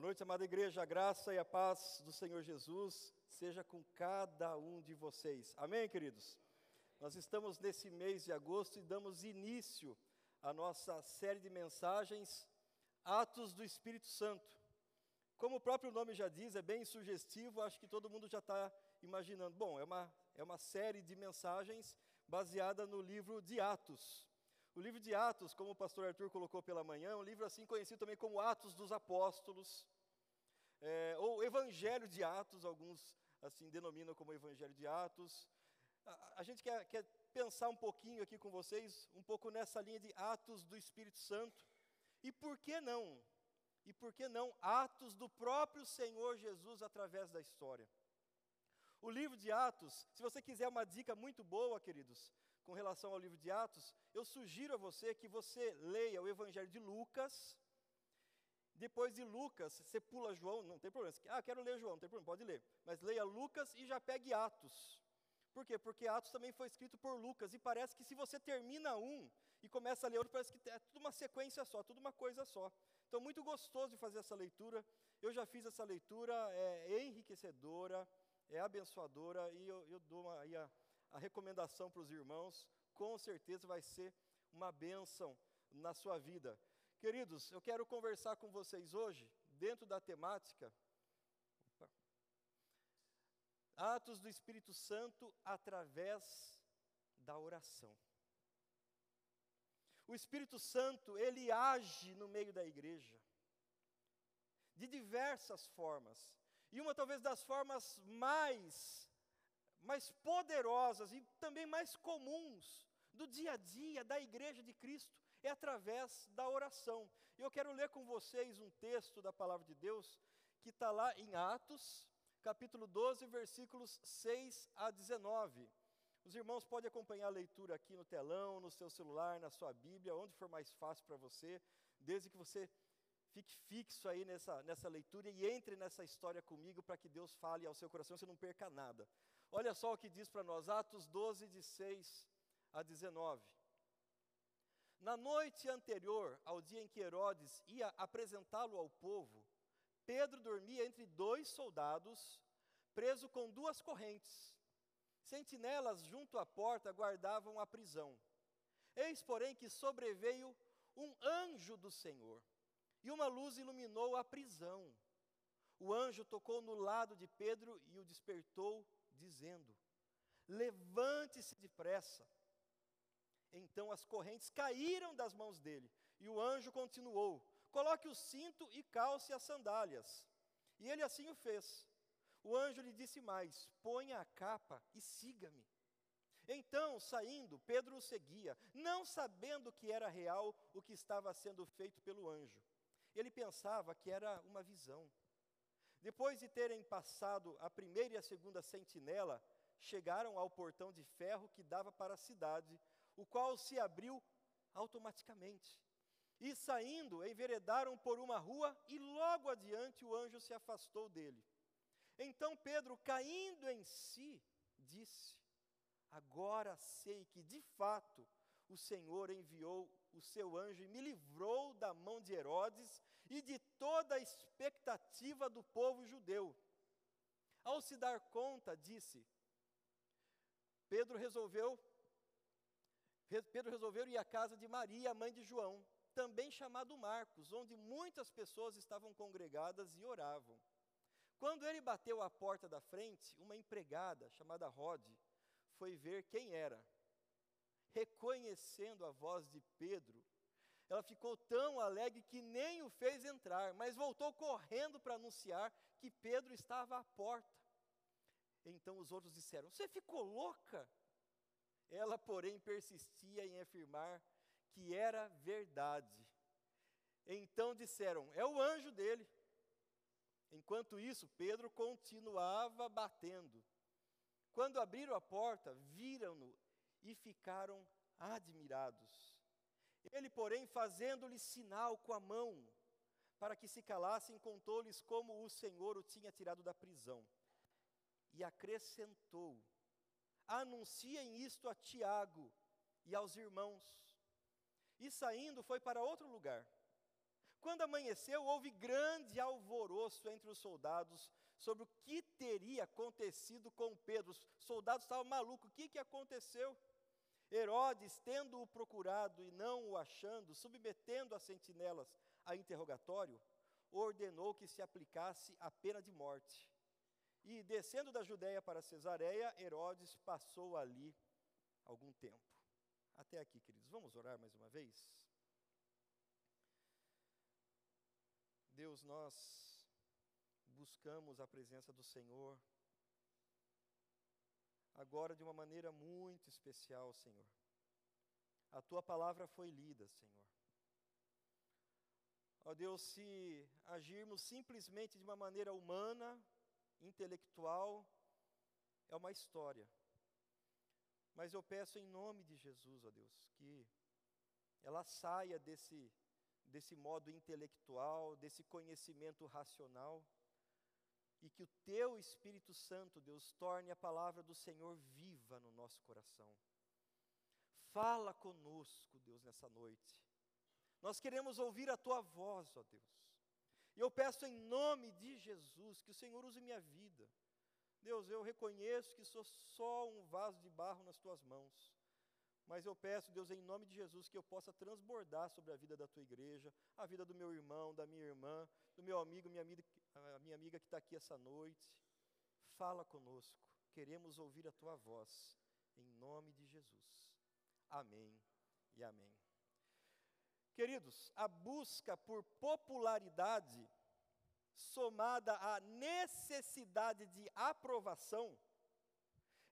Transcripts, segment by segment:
noite, amada igreja. A graça e a paz do Senhor Jesus seja com cada um de vocês. Amém, queridos? Nós estamos nesse mês de agosto e damos início à nossa série de mensagens Atos do Espírito Santo. Como o próprio nome já diz, é bem sugestivo, acho que todo mundo já está imaginando. Bom, é uma, é uma série de mensagens baseada no livro de Atos. O livro de Atos, como o pastor Arthur colocou pela manhã, é um livro assim conhecido também como Atos dos Apóstolos, é, ou Evangelho de Atos, alguns assim denominam como Evangelho de Atos. A, a gente quer, quer pensar um pouquinho aqui com vocês, um pouco nessa linha de Atos do Espírito Santo. E por que não? E por que não atos do próprio Senhor Jesus através da história? O livro de Atos, se você quiser uma dica muito boa, queridos, com relação ao livro de Atos, eu sugiro a você que você leia o Evangelho de Lucas. Depois de Lucas, você pula João, não tem problema. Ah, quero ler João, não tem problema, pode ler. Mas leia Lucas e já pegue Atos. Por quê? Porque Atos também foi escrito por Lucas. E parece que se você termina um e começa a ler outro, parece que é tudo uma sequência só, tudo uma coisa só. Então, muito gostoso de fazer essa leitura. Eu já fiz essa leitura, é enriquecedora, é abençoadora, e eu, eu dou uma, aí a, a recomendação para os irmãos, com certeza vai ser uma bênção na sua vida. Queridos, eu quero conversar com vocês hoje, dentro da temática, opa, Atos do Espírito Santo através da oração. O Espírito Santo, ele age no meio da igreja, de diversas formas, e uma talvez das formas mais mais poderosas e também mais comuns do dia a dia da igreja de Cristo é através da oração. Eu quero ler com vocês um texto da palavra de Deus que está lá em Atos, capítulo 12, versículos 6 a 19. Os irmãos podem acompanhar a leitura aqui no telão, no seu celular, na sua Bíblia, onde for mais fácil para você, desde que você fique fixo aí nessa, nessa leitura e entre nessa história comigo para que Deus fale ao seu coração, você não perca nada. Olha só o que diz para nós, Atos 12, de 6 a 19. Na noite anterior ao dia em que Herodes ia apresentá-lo ao povo, Pedro dormia entre dois soldados, preso com duas correntes. Sentinelas junto à porta guardavam a prisão. Eis, porém, que sobreveio um anjo do Senhor, e uma luz iluminou a prisão. O anjo tocou no lado de Pedro e o despertou dizendo: Levante-se depressa. Então as correntes caíram das mãos dele, e o anjo continuou: Coloque o cinto e calce as sandálias. E ele assim o fez. O anjo lhe disse mais: Ponha a capa e siga-me. Então, saindo, Pedro o seguia, não sabendo que era real o que estava sendo feito pelo anjo. Ele pensava que era uma visão. Depois de terem passado a primeira e a segunda sentinela, chegaram ao portão de ferro que dava para a cidade, o qual se abriu automaticamente. E saindo, enveredaram por uma rua e logo adiante o anjo se afastou dele. Então Pedro, caindo em si, disse: Agora sei que de fato o Senhor enviou o seu anjo e me livrou da mão de Herodes e de toda a expectativa do povo judeu. Ao se dar conta, disse, Pedro resolveu Pedro resolveu ir à casa de Maria, mãe de João, também chamado Marcos, onde muitas pessoas estavam congregadas e oravam. Quando ele bateu à porta da frente, uma empregada chamada Rod foi ver quem era reconhecendo a voz de Pedro, ela ficou tão alegre que nem o fez entrar, mas voltou correndo para anunciar que Pedro estava à porta. Então os outros disseram: Você ficou louca? Ela, porém, persistia em afirmar que era verdade. Então disseram: É o anjo dele. Enquanto isso, Pedro continuava batendo. Quando abriram a porta, viram-no e ficaram admirados. Ele, porém, fazendo-lhe sinal com a mão, para que se calassem, contou-lhes como o Senhor o tinha tirado da prisão. E acrescentou: Anunciem isto a Tiago e aos irmãos. E saindo, foi para outro lugar. Quando amanheceu, houve grande alvoroço entre os soldados sobre o que teria acontecido com Pedro. Os soldados estavam malucos, o que, que aconteceu? Herodes, tendo-o procurado e não o achando, submetendo as sentinelas a interrogatório, ordenou que se aplicasse a pena de morte. E, descendo da Judéia para Cesareia, Herodes passou ali algum tempo. Até aqui, queridos. Vamos orar mais uma vez? Deus, nós buscamos a presença do Senhor agora de uma maneira muito especial, Senhor. A tua palavra foi lida, Senhor. Ó Deus, se agirmos simplesmente de uma maneira humana, intelectual, é uma história. Mas eu peço em nome de Jesus, ó Deus, que ela saia desse desse modo intelectual, desse conhecimento racional, e que o teu Espírito Santo, Deus, torne a palavra do Senhor viva no nosso coração. Fala conosco, Deus, nessa noite. Nós queremos ouvir a tua voz, ó Deus. E eu peço em nome de Jesus que o Senhor use minha vida. Deus, eu reconheço que sou só um vaso de barro nas tuas mãos. Mas eu peço, Deus, em nome de Jesus, que eu possa transbordar sobre a vida da tua igreja, a vida do meu irmão, da minha irmã, do meu amigo, minha amiga, a minha amiga que está aqui essa noite. Fala conosco, queremos ouvir a tua voz, em nome de Jesus. Amém e amém. Queridos, a busca por popularidade, somada à necessidade de aprovação,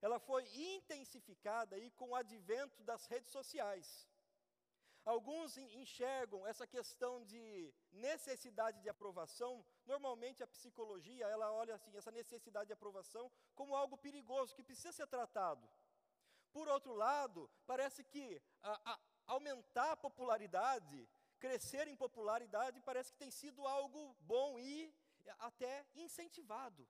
ela foi intensificada aí com o advento das redes sociais. Alguns enxergam essa questão de necessidade de aprovação, normalmente a psicologia, ela olha assim, essa necessidade de aprovação como algo perigoso, que precisa ser tratado. Por outro lado, parece que a, a, aumentar a popularidade, crescer em popularidade, parece que tem sido algo bom e até incentivado.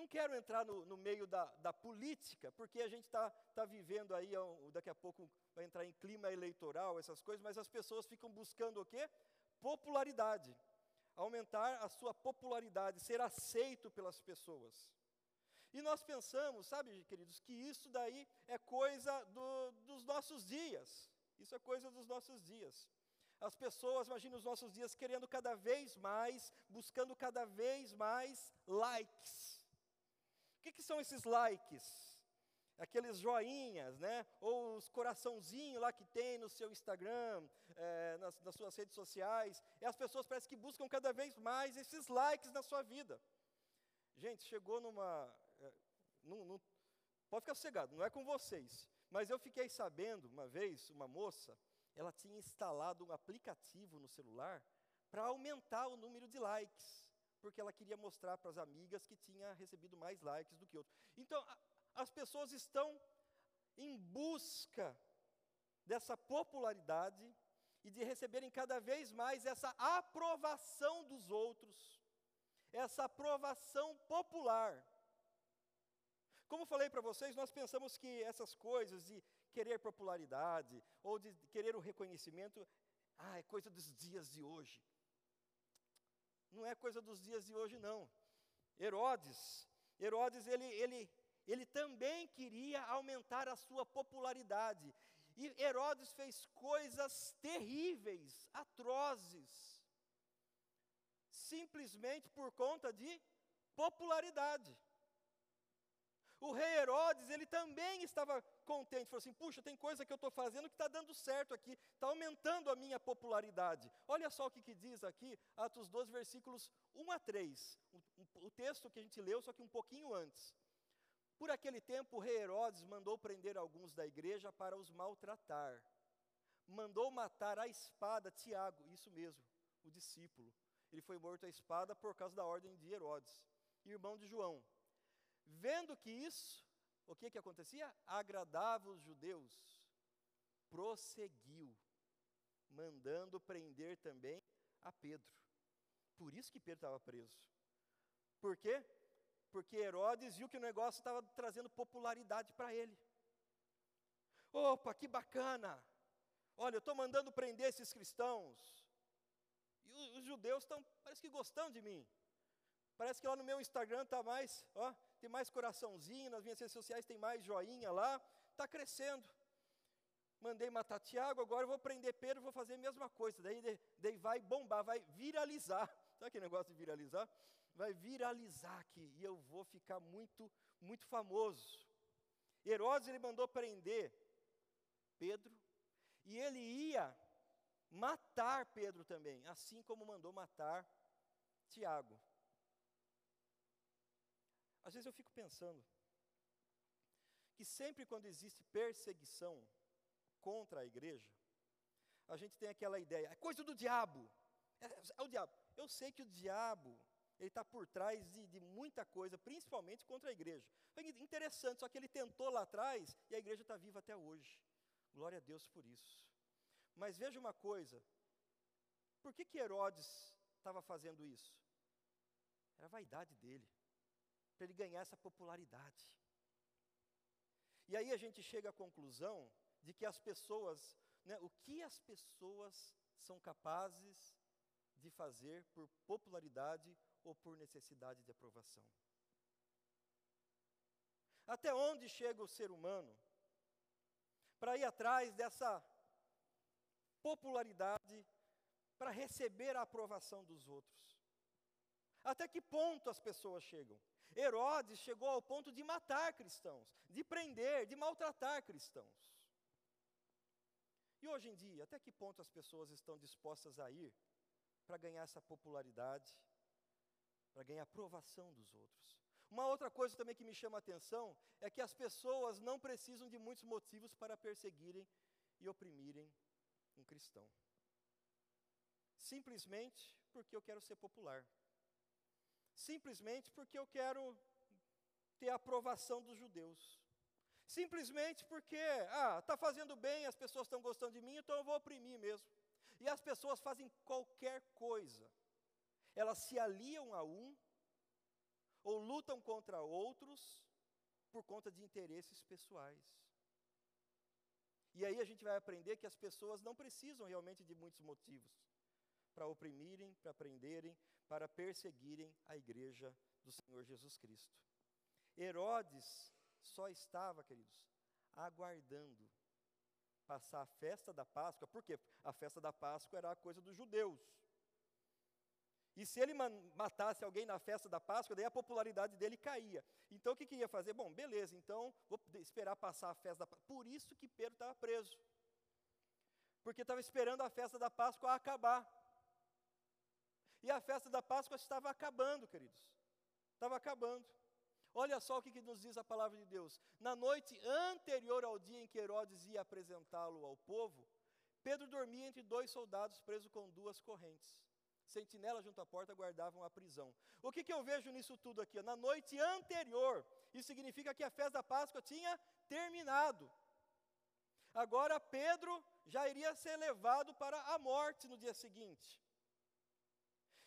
Não quero entrar no, no meio da, da, política, porque a gente está tá vivendo aí, daqui a pouco vai entrar em clima eleitoral, essas coisas, mas as pessoas ficam buscando o quê? Popularidade. Aumentar a sua popularidade, ser aceito pelas pessoas. E nós pensamos, sabe, queridos, que isso daí é coisa do, dos nossos dias. Isso é coisa dos nossos dias. As pessoas, imagina os nossos dias querendo cada vez mais, buscando cada vez mais likes. O que, que são esses likes? Aqueles joinhas, né? Ou os coraçãozinhos lá que tem no seu Instagram, é, nas, nas suas redes sociais. E as pessoas parecem que buscam cada vez mais esses likes na sua vida. Gente, chegou numa. É, num, num, pode ficar sossegado, não é com vocês. Mas eu fiquei sabendo, uma vez, uma moça, ela tinha instalado um aplicativo no celular para aumentar o número de likes porque ela queria mostrar para as amigas que tinha recebido mais likes do que outros. Então, a, as pessoas estão em busca dessa popularidade e de receberem cada vez mais essa aprovação dos outros, essa aprovação popular. Como falei para vocês, nós pensamos que essas coisas de querer popularidade ou de querer o reconhecimento, ah, é coisa dos dias de hoje não é coisa dos dias de hoje, não. Herodes, Herodes, ele, ele, ele também queria aumentar a sua popularidade. E Herodes fez coisas terríveis, atrozes, simplesmente por conta de popularidade. O rei Herodes, ele também estava contente, falou assim: puxa, tem coisa que eu estou fazendo que está dando certo aqui, está aumentando a minha popularidade. Olha só o que, que, diz aqui, Atos 12, versículos 1 a 3, o, o texto que a gente leu, só que um pouquinho antes. Por aquele tempo, o rei Herodes mandou prender alguns da igreja para os maltratar. Mandou matar a espada Tiago, isso mesmo, o discípulo. Ele foi morto à espada por causa da ordem de Herodes, irmão de João. Vendo que isso, o que que acontecia? Agradava os judeus, prosseguiu, mandando prender também a Pedro. Por isso que Pedro estava preso. Por quê? Porque Herodes viu que o negócio estava trazendo popularidade para ele. Opa, que bacana! Olha, eu estou mandando prender esses cristãos. E os judeus estão, parece que gostando de mim. Parece que lá no meu Instagram está mais, ó, tem mais coraçãozinho, nas minhas redes sociais tem mais joinha lá, está crescendo. Mandei matar Tiago, agora eu vou prender Pedro, vou fazer a mesma coisa. Daí, daí vai bombar, vai viralizar. Sabe aquele negócio de viralizar? Vai viralizar aqui e eu vou ficar muito, muito famoso. Herodes ele mandou prender Pedro e ele ia matar Pedro também, assim como mandou matar Tiago. Às vezes eu fico pensando que sempre quando existe perseguição contra a igreja, a gente tem aquela ideia, é coisa do diabo, é, é o diabo. Eu sei que o diabo, ele está por trás de, de, muita coisa, principalmente contra a igreja. Foi interessante, só que ele tentou lá atrás e a igreja está viva até hoje. Glória a Deus por isso. Mas veja uma coisa, por que, que Herodes estava fazendo isso? Era a vaidade dele para ele ganhar essa popularidade. E aí a gente chega à conclusão de que as pessoas, né, o que as pessoas são capazes de fazer por popularidade ou por necessidade de aprovação. Até onde chega o ser humano para ir atrás dessa popularidade, para receber a aprovação dos outros? Até que ponto as pessoas chegam? Herodes chegou ao ponto de matar cristãos, de prender, de maltratar cristãos. E hoje em dia, até que ponto as pessoas estão dispostas a ir para ganhar essa popularidade, para ganhar aprovação dos outros? Uma outra coisa também que me chama a atenção é que as pessoas não precisam de muitos motivos para perseguirem e oprimirem um cristão. Simplesmente porque eu quero ser popular simplesmente porque eu quero ter a aprovação dos judeus. Simplesmente porque, ah, está fazendo bem, as pessoas estão gostando de mim, então eu vou oprimir mesmo. E as pessoas fazem qualquer coisa. Elas se aliam a um, ou lutam contra outros, por conta de interesses pessoais. E aí a gente vai aprender que as pessoas não precisam realmente de muitos motivos para oprimirem, para prenderem, para perseguirem a igreja do Senhor Jesus Cristo. Herodes só estava, queridos, aguardando passar a festa da Páscoa, porque a festa da Páscoa era a coisa dos judeus. E se ele matasse alguém na festa da Páscoa, daí a popularidade dele caía. Então o que, que ia fazer? Bom, beleza, então vou esperar passar a festa da Páscoa. Por isso que Pedro estava preso. Porque estava esperando a festa da Páscoa acabar. E a festa da Páscoa estava acabando, queridos. Estava acabando. Olha só o que, que, nos diz a palavra de Deus. Na noite anterior ao dia em que Herodes ia apresentá-lo ao povo, Pedro dormia entre dois soldados presos com duas correntes. Sentinelas junto à porta guardavam a prisão. O que, que eu vejo nisso tudo aqui? Na noite anterior, isso significa que a festa da Páscoa tinha terminado. Agora Pedro já iria ser levado para a morte no dia seguinte.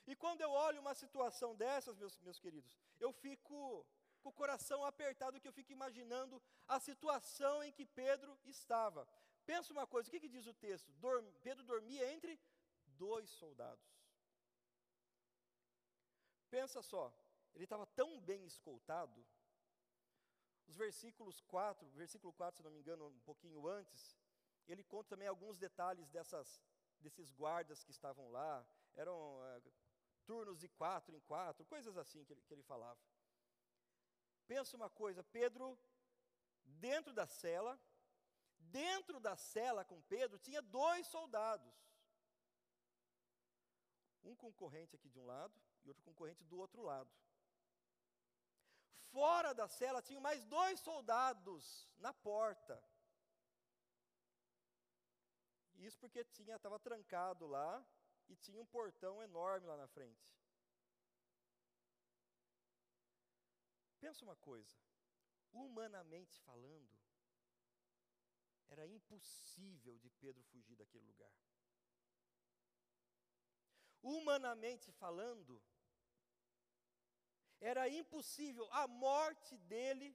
E quando eu olho uma situação dessas, meus, meus queridos, eu fico com o coração apertado, que eu fico imaginando a situação em que Pedro estava. Pensa uma coisa, o que, que diz o texto? Dorm, Pedro dormia entre dois soldados. Pensa só, ele estava tão bem escoltado, os versículos 4, versículo 4, se não me engano, um pouquinho antes, ele conta também alguns detalhes dessas, desses guardas que estavam lá, eram é, turnos de quatro em quatro, coisas assim que ele, que ele falava. Pensa uma coisa, Pedro, dentro da cela, dentro da cela com Pedro, tinha dois soldados. Um concorrente aqui de um lado e outro concorrente do outro lado. Fora da cela tinha mais dois soldados na porta. Isso porque tinha estava trancado lá e tinha um portão enorme lá na frente. Pensa uma coisa, humanamente falando, era impossível de Pedro fugir daquele lugar. Humanamente falando, era impossível, a morte dele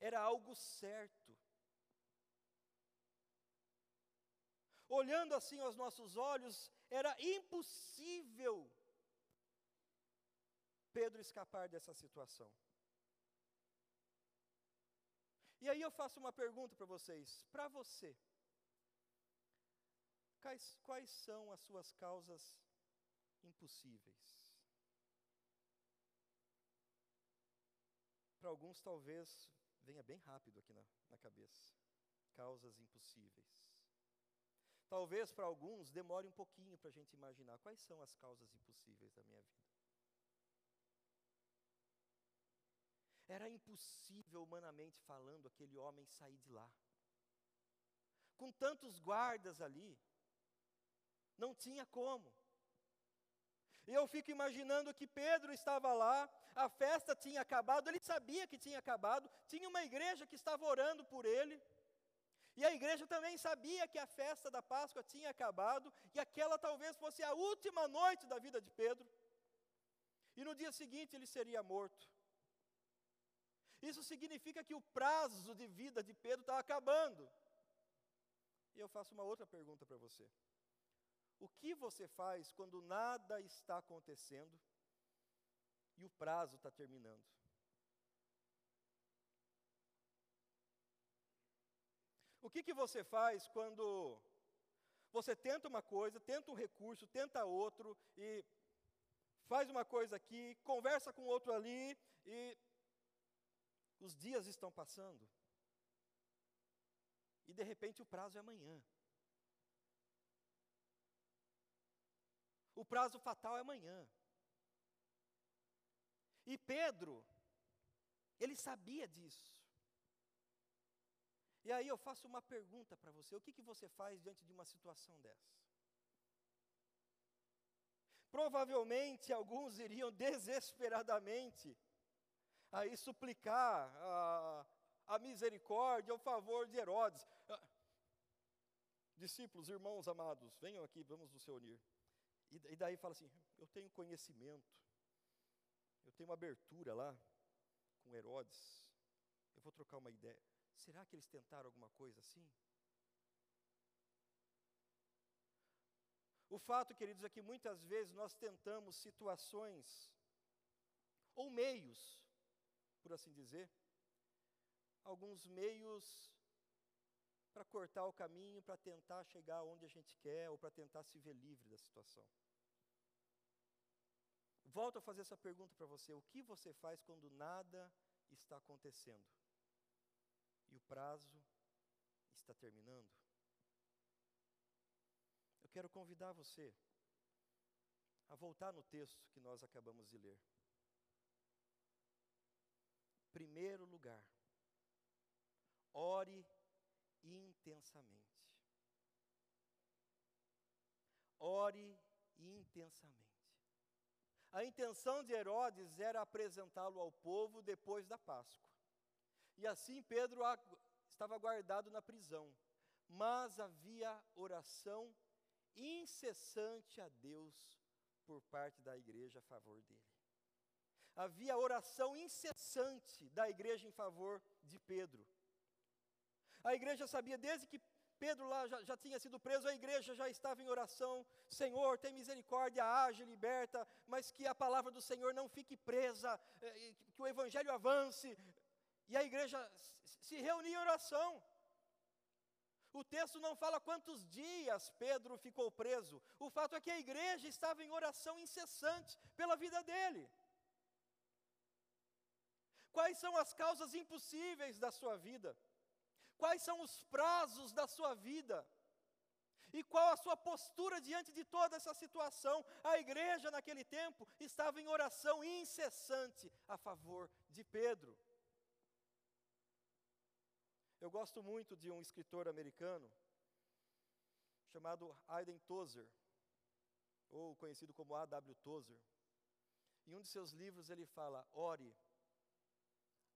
era algo certo. Olhando assim aos nossos olhos, era impossível Pedro escapar dessa situação. E aí eu faço uma pergunta para vocês, para você. Quais, quais são as suas causas impossíveis? Para alguns, talvez venha bem rápido aqui na, na cabeça. Causas impossíveis. Talvez para alguns demore um pouquinho para a gente imaginar quais são as causas impossíveis da minha vida. Era impossível, humanamente falando, aquele homem sair de lá. Com tantos guardas ali, não tinha como. E eu fico imaginando que Pedro estava lá, a festa tinha acabado, ele sabia que tinha acabado, tinha uma igreja que estava orando por ele. E a igreja também sabia que a festa da Páscoa tinha acabado e aquela talvez fosse a última noite da vida de Pedro. E no dia seguinte ele seria morto. Isso significa que o prazo de vida de Pedro está acabando. E eu faço uma outra pergunta para você. O que você faz quando nada está acontecendo e o prazo está terminando? O que, que você faz quando você tenta uma coisa, tenta um recurso, tenta outro e faz uma coisa aqui, conversa com outro ali e os dias estão passando e de repente o prazo é amanhã. O prazo fatal é amanhã. E Pedro, ele sabia disso. E aí eu faço uma pergunta para você: o que, que você faz diante de uma situação dessa? Provavelmente alguns iriam desesperadamente aí suplicar a, a misericórdia, o favor de Herodes. Ah, discípulos, irmãos amados, venham aqui, vamos nos reunir. E, daí fala assim: eu tenho conhecimento, eu tenho uma abertura lá com Herodes, eu vou trocar uma ideia. Será que eles tentaram alguma coisa assim? O fato, queridos, é que muitas vezes nós tentamos situações ou meios, por assim dizer, alguns meios para cortar o caminho, para tentar chegar onde a gente quer ou para tentar se ver livre da situação. Volto a fazer essa pergunta para você: o que você faz quando nada está acontecendo? e o prazo está terminando. Eu quero convidar você a voltar no texto que nós acabamos de ler. Primeiro lugar, ore intensamente. Ore intensamente. A intenção de Herodes era apresentá-lo ao povo depois da Páscoa. E assim Pedro estava guardado na prisão, mas havia oração incessante a Deus por parte da igreja a favor dele. Havia oração incessante da igreja em favor de Pedro. A igreja sabia desde que Pedro lá já, já, tinha sido preso, a igreja já estava em oração. Senhor, tem misericórdia, age, liberta, mas que a palavra do Senhor não fique presa, eh, que o evangelho avance, e a igreja se reunia em oração. O texto não fala quantos dias Pedro ficou preso. O fato é que a igreja estava em oração incessante pela vida dele. Quais são as causas impossíveis da sua vida? Quais são os prazos da sua vida? E qual a sua postura diante de toda essa situação? A igreja naquele tempo estava em oração incessante a favor de Pedro. Eu gosto muito de um escritor americano chamado Aiden Tozer, ou conhecido como A.W. Tozer. Em um de seus livros ele fala: ore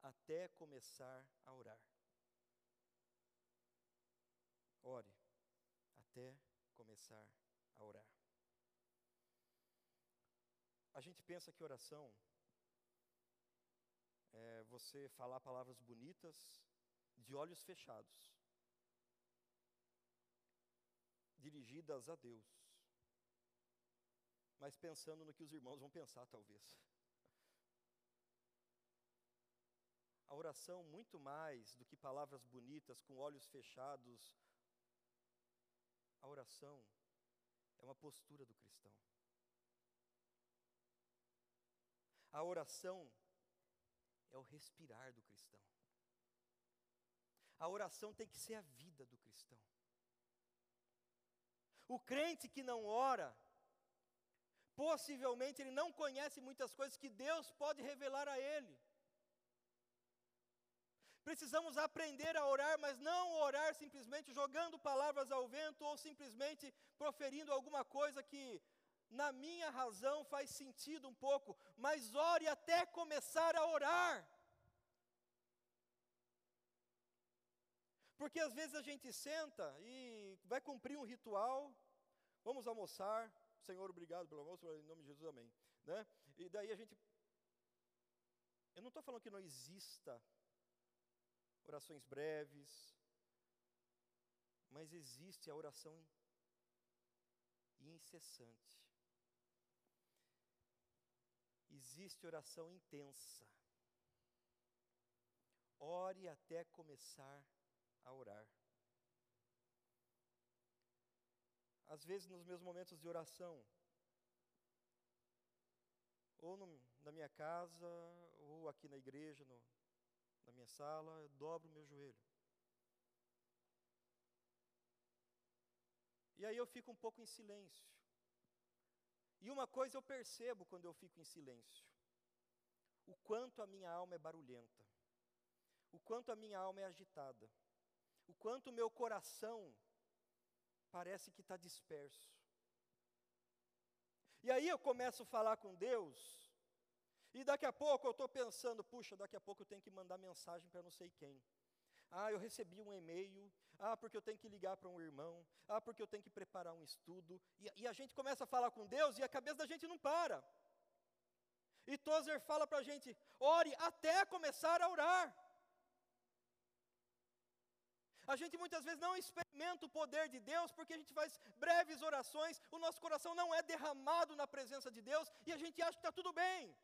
até começar a orar. Ore até começar a orar. A gente pensa que oração é você falar palavras bonitas de olhos fechados, dirigidas a Deus. mas pensando no que os irmãos vão pensar, talvez. A oração, muito mais do que palavras bonitas, com olhos fechados, a oração é uma postura do cristão. A oração é o respirar do cristão. A oração tem que ser a vida do cristão. O crente que não ora, possivelmente ele não conhece muitas coisas que Deus pode revelar a ele. Precisamos aprender a orar, mas não orar simplesmente jogando palavras ao vento ou simplesmente proferindo alguma coisa que, na minha razão, faz sentido um pouco, mas ore até começar a orar. Porque às vezes a gente senta e vai cumprir um ritual, vamos almoçar, Senhor, obrigado pelo almoço, em nome de Jesus, amém. Né? E daí a gente. Eu não estou falando que não exista orações breves, mas existe a oração incessante. Existe oração intensa. Ore até começar a orar. Às vezes, nos meus momentos de oração, ou no, na minha casa, ou aqui na igreja, no, na minha sala, eu dobro o meu joelho. E aí eu fico um pouco em silêncio. E uma coisa eu percebo quando eu fico em silêncio: o quanto a minha alma é barulhenta, o quanto a minha alma é agitada o quanto o meu coração parece que está disperso. E aí eu começo a falar com Deus, e daqui a pouco eu estou pensando, puxa, daqui a pouco eu tenho que mandar mensagem para não sei quem. Ah, eu recebi um e-mail. Ah, porque eu tenho que ligar para um irmão. Ah, porque eu tenho que preparar um estudo. E, e, a gente começa a falar com Deus e a cabeça da gente não para. E Tozer fala para a gente: ore até começar a orar. A gente muitas vezes não experimenta o poder de Deus porque a gente faz breves orações, o nosso coração não é derramado na presença de Deus e a gente acha que está tudo bem.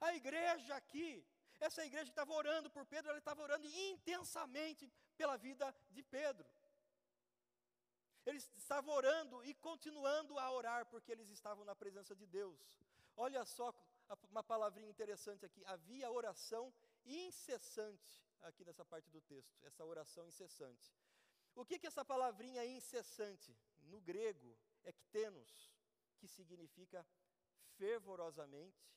A igreja aqui, essa igreja que estava orando por Pedro, ela estava orando intensamente pela vida de Pedro. Eles estavam orando e continuando a orar porque eles estavam na presença de Deus. Olha só uma palavrinha interessante aqui: havia oração incessante aqui nessa parte do texto, essa oração incessante. O que, que essa palavrinha incessante, no grego, ktenos, que significa fervorosamente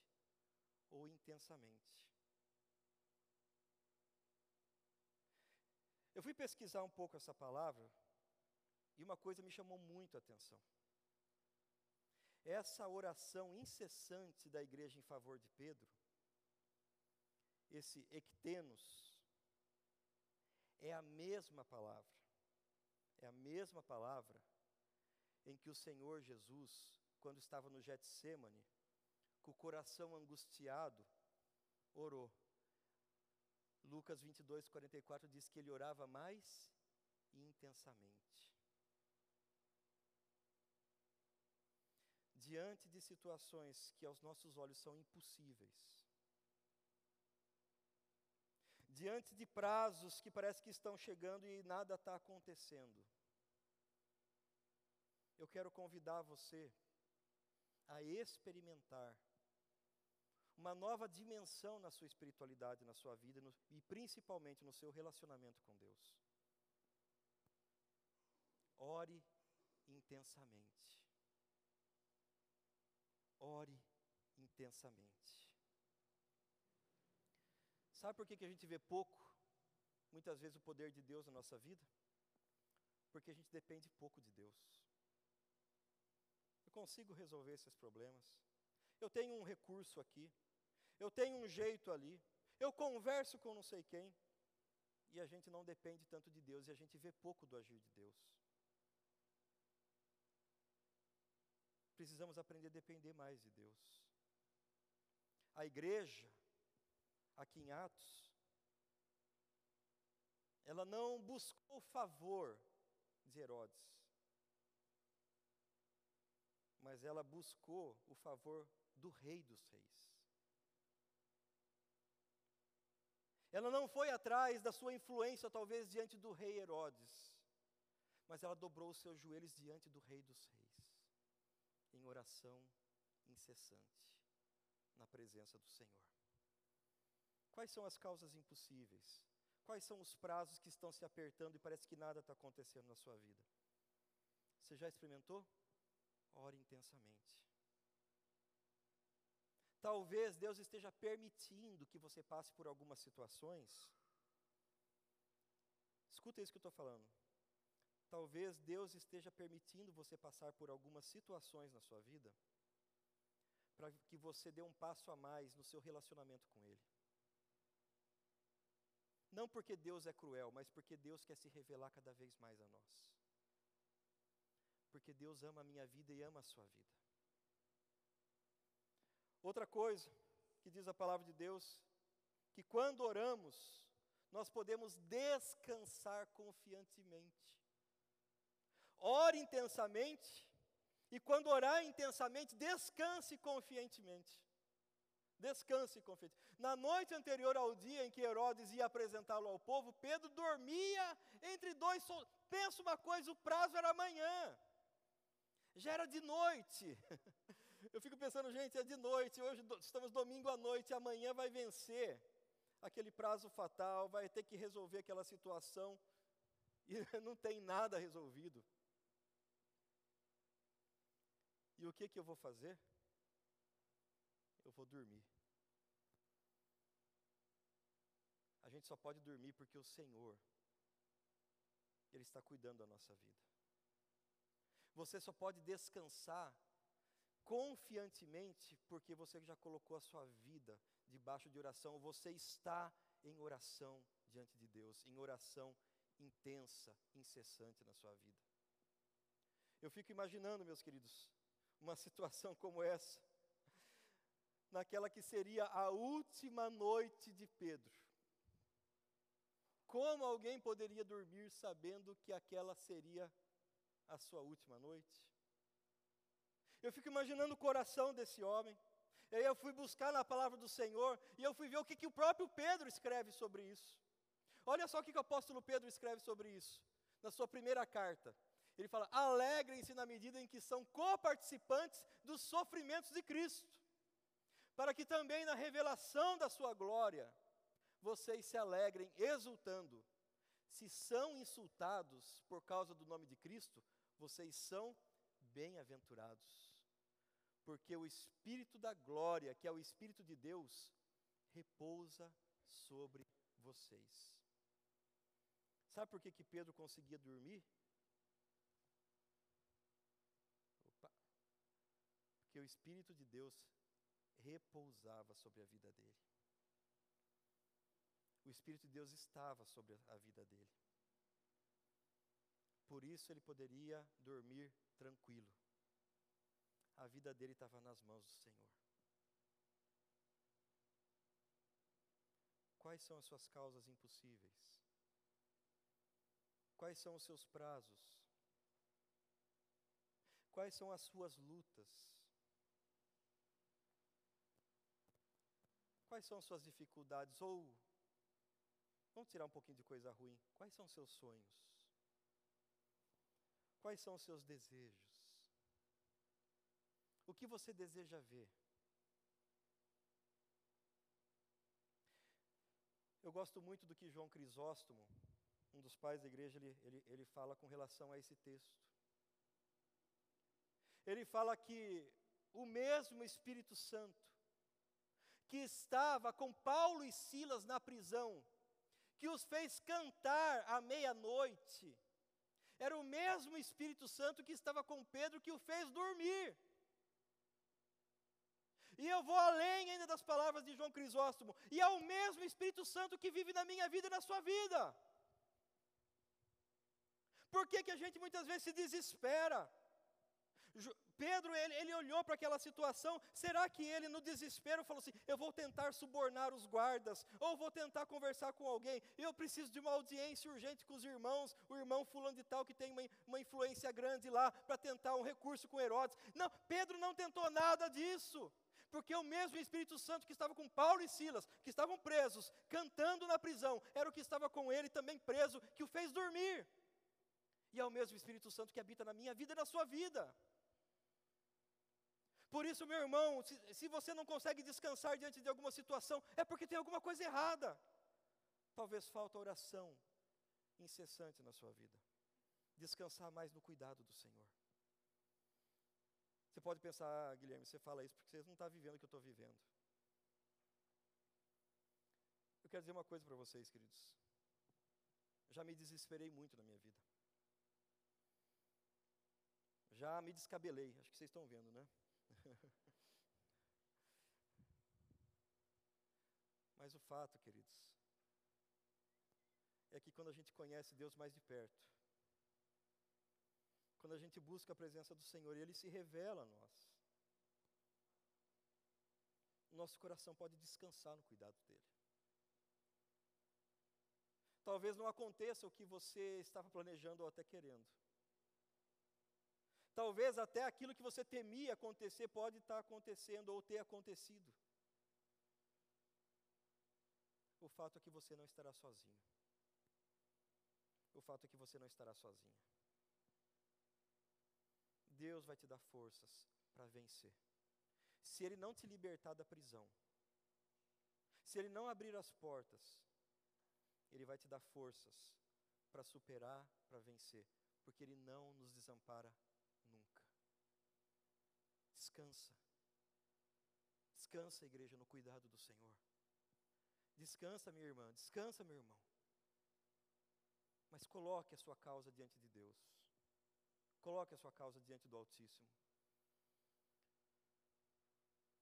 ou intensamente. Eu fui pesquisar um pouco essa palavra e uma coisa me chamou muito a atenção. Essa oração incessante da igreja em favor de Pedro, esse ectenos, é a mesma palavra, é a mesma palavra em que o Senhor Jesus, quando estava no Getsemane, com o coração angustiado, orou. Lucas 22, 44 diz que ele orava mais intensamente. Diante de situações que aos nossos olhos são impossíveis, diante de prazos que parece que estão chegando e nada está acontecendo. Eu quero convidar você a experimentar uma nova dimensão na sua espiritualidade, na sua vida no, e principalmente no seu relacionamento com Deus. Ore intensamente. Ore intensamente. Sabe por que, que a gente vê pouco, muitas vezes, o poder de Deus na nossa vida? Porque a gente depende pouco de Deus. Eu consigo resolver esses problemas. Eu tenho um recurso aqui. Eu tenho um jeito ali. Eu converso com não sei quem. E a gente não depende tanto de Deus e a gente vê pouco do agir de Deus. Precisamos aprender a depender mais de Deus. A igreja aqui em Atos, ela não buscou o favor de Herodes, mas ela buscou o favor do Rei dos Reis. Ela não foi atrás da sua influência, talvez, diante do rei Herodes, mas ela dobrou os seus joelhos diante do Rei dos Reis, em oração incessante, na presença do Senhor. Quais são as causas impossíveis? Quais são os prazos que estão se apertando e parece que nada está acontecendo na sua vida? Você já experimentou? Ore intensamente. Talvez Deus esteja permitindo que você passe por algumas situações. Escuta isso que eu estou falando. Talvez Deus esteja permitindo você passar por algumas situações na sua vida para que você dê um passo a mais no seu relacionamento com Ele. Não porque Deus é cruel, mas porque Deus quer se revelar cada vez mais a nós. Porque Deus ama a minha vida e ama a sua vida. Outra coisa que diz a palavra de Deus, que quando oramos, nós podemos descansar confiantemente. Ore intensamente, e quando orar intensamente, descanse confiantemente. Descanse confiante. Na noite anterior ao dia em que Herodes ia apresentá-lo ao povo, Pedro dormia entre dois sol... Pensa uma coisa, o prazo era amanhã. Já era de noite. Eu fico pensando, gente, é de noite, hoje estamos domingo à noite, amanhã vai vencer aquele prazo fatal, vai ter que resolver aquela situação e não tem nada resolvido. E o que que eu vou fazer? Eu vou dormir. A gente só pode dormir porque o Senhor ele está cuidando da nossa vida. Você só pode descansar confiantemente, porque você já colocou a sua vida debaixo de oração, você está em oração diante de Deus, em oração intensa, incessante na sua vida. Eu fico imaginando, meus queridos, uma situação como essa, naquela que seria a última noite de Pedro. Como alguém poderia dormir sabendo que aquela seria a sua última noite? Eu fico imaginando o coração desse homem. E aí eu fui buscar na palavra do Senhor e eu fui ver o que, que o próprio Pedro escreve sobre isso. Olha só o que, que o apóstolo Pedro escreve sobre isso, na sua primeira carta. Ele fala: alegrem-se na medida em que são coparticipantes dos sofrimentos de Cristo, para que também na revelação da sua glória vocês se alegrem exultando. Se são insultados por causa do nome de Cristo, vocês são bem-aventurados porque o Espírito da glória, que é o Espírito de Deus, repousa sobre vocês. Sabe por que, que Pedro conseguia dormir? Opa. Porque o Espírito de Deus repousava sobre a vida dele. O Espírito de Deus estava sobre a vida dele. Por isso ele poderia dormir tranquilo a vida dele estava nas mãos do Senhor. Quais são as suas causas impossíveis? Quais são os seus prazos? Quais são as suas lutas? Quais são as suas dificuldades? Ou, vamos tirar um pouquinho de coisa ruim, quais são os seus sonhos? Quais são os seus desejos? O que você deseja ver? Eu gosto muito do que João Crisóstomo, um dos pais da igreja, ele, ele, ele fala com relação a esse texto. Ele fala que o mesmo Espírito Santo, que estava com Paulo e Silas na prisão, que os fez cantar à meia-noite, era o mesmo Espírito Santo que estava com Pedro que o fez dormir. E eu vou além ainda das palavras de João Crisóstomo. E é o mesmo Espírito Santo que vive na minha vida e na sua vida. Por que, que a gente muitas vezes se desespera? Pedro, ele, ele olhou para aquela situação, será que ele, no desespero, falou assim: eu vou tentar subornar os guardas, ou vou tentar conversar com alguém, eu preciso de uma audiência urgente com os irmãos, o irmão fulano de tal que tem uma, uma influência grande lá, para tentar um recurso com Herodes. Não, Pedro não tentou nada disso porque o mesmo Espírito Santo que estava com Paulo e Silas, que estavam presos, cantando na prisão, era o que estava com ele também preso, que o fez dormir. E é o mesmo Espírito Santo que habita na minha vida e na sua vida. Por isso, meu irmão, se, se você não consegue descansar diante de alguma situação, é porque tem alguma coisa errada. Talvez falta oração incessante na sua vida. Descansar mais no cuidado do Senhor. Você pode pensar, ah, Guilherme, você fala isso porque você não está vivendo o que eu estou vivendo. Eu quero dizer uma coisa para vocês, queridos. Já me desesperei muito na minha vida. Já me descabelei, acho que vocês estão vendo, né? Mas o fato, queridos, é que quando a gente conhece Deus mais de perto, quando a gente busca a presença do Senhor e Ele se revela a nós, nosso coração pode descansar no cuidado dEle. Talvez não aconteça o que você estava planejando ou até querendo. Talvez até aquilo que você temia acontecer pode estar acontecendo ou ter acontecido. O fato é que você não estará sozinho. O fato é que você não estará sozinho. Deus vai te dar forças para vencer. Se Ele não te libertar da prisão, se Ele não abrir as portas, Ele vai te dar forças para superar, para vencer, porque Ele não nos desampara nunca. Descansa. Descansa, igreja, no cuidado do Senhor. Descansa, minha irmã, descansa, meu irmão. Mas coloque a sua causa diante de Deus. Coloque a sua causa diante do Altíssimo.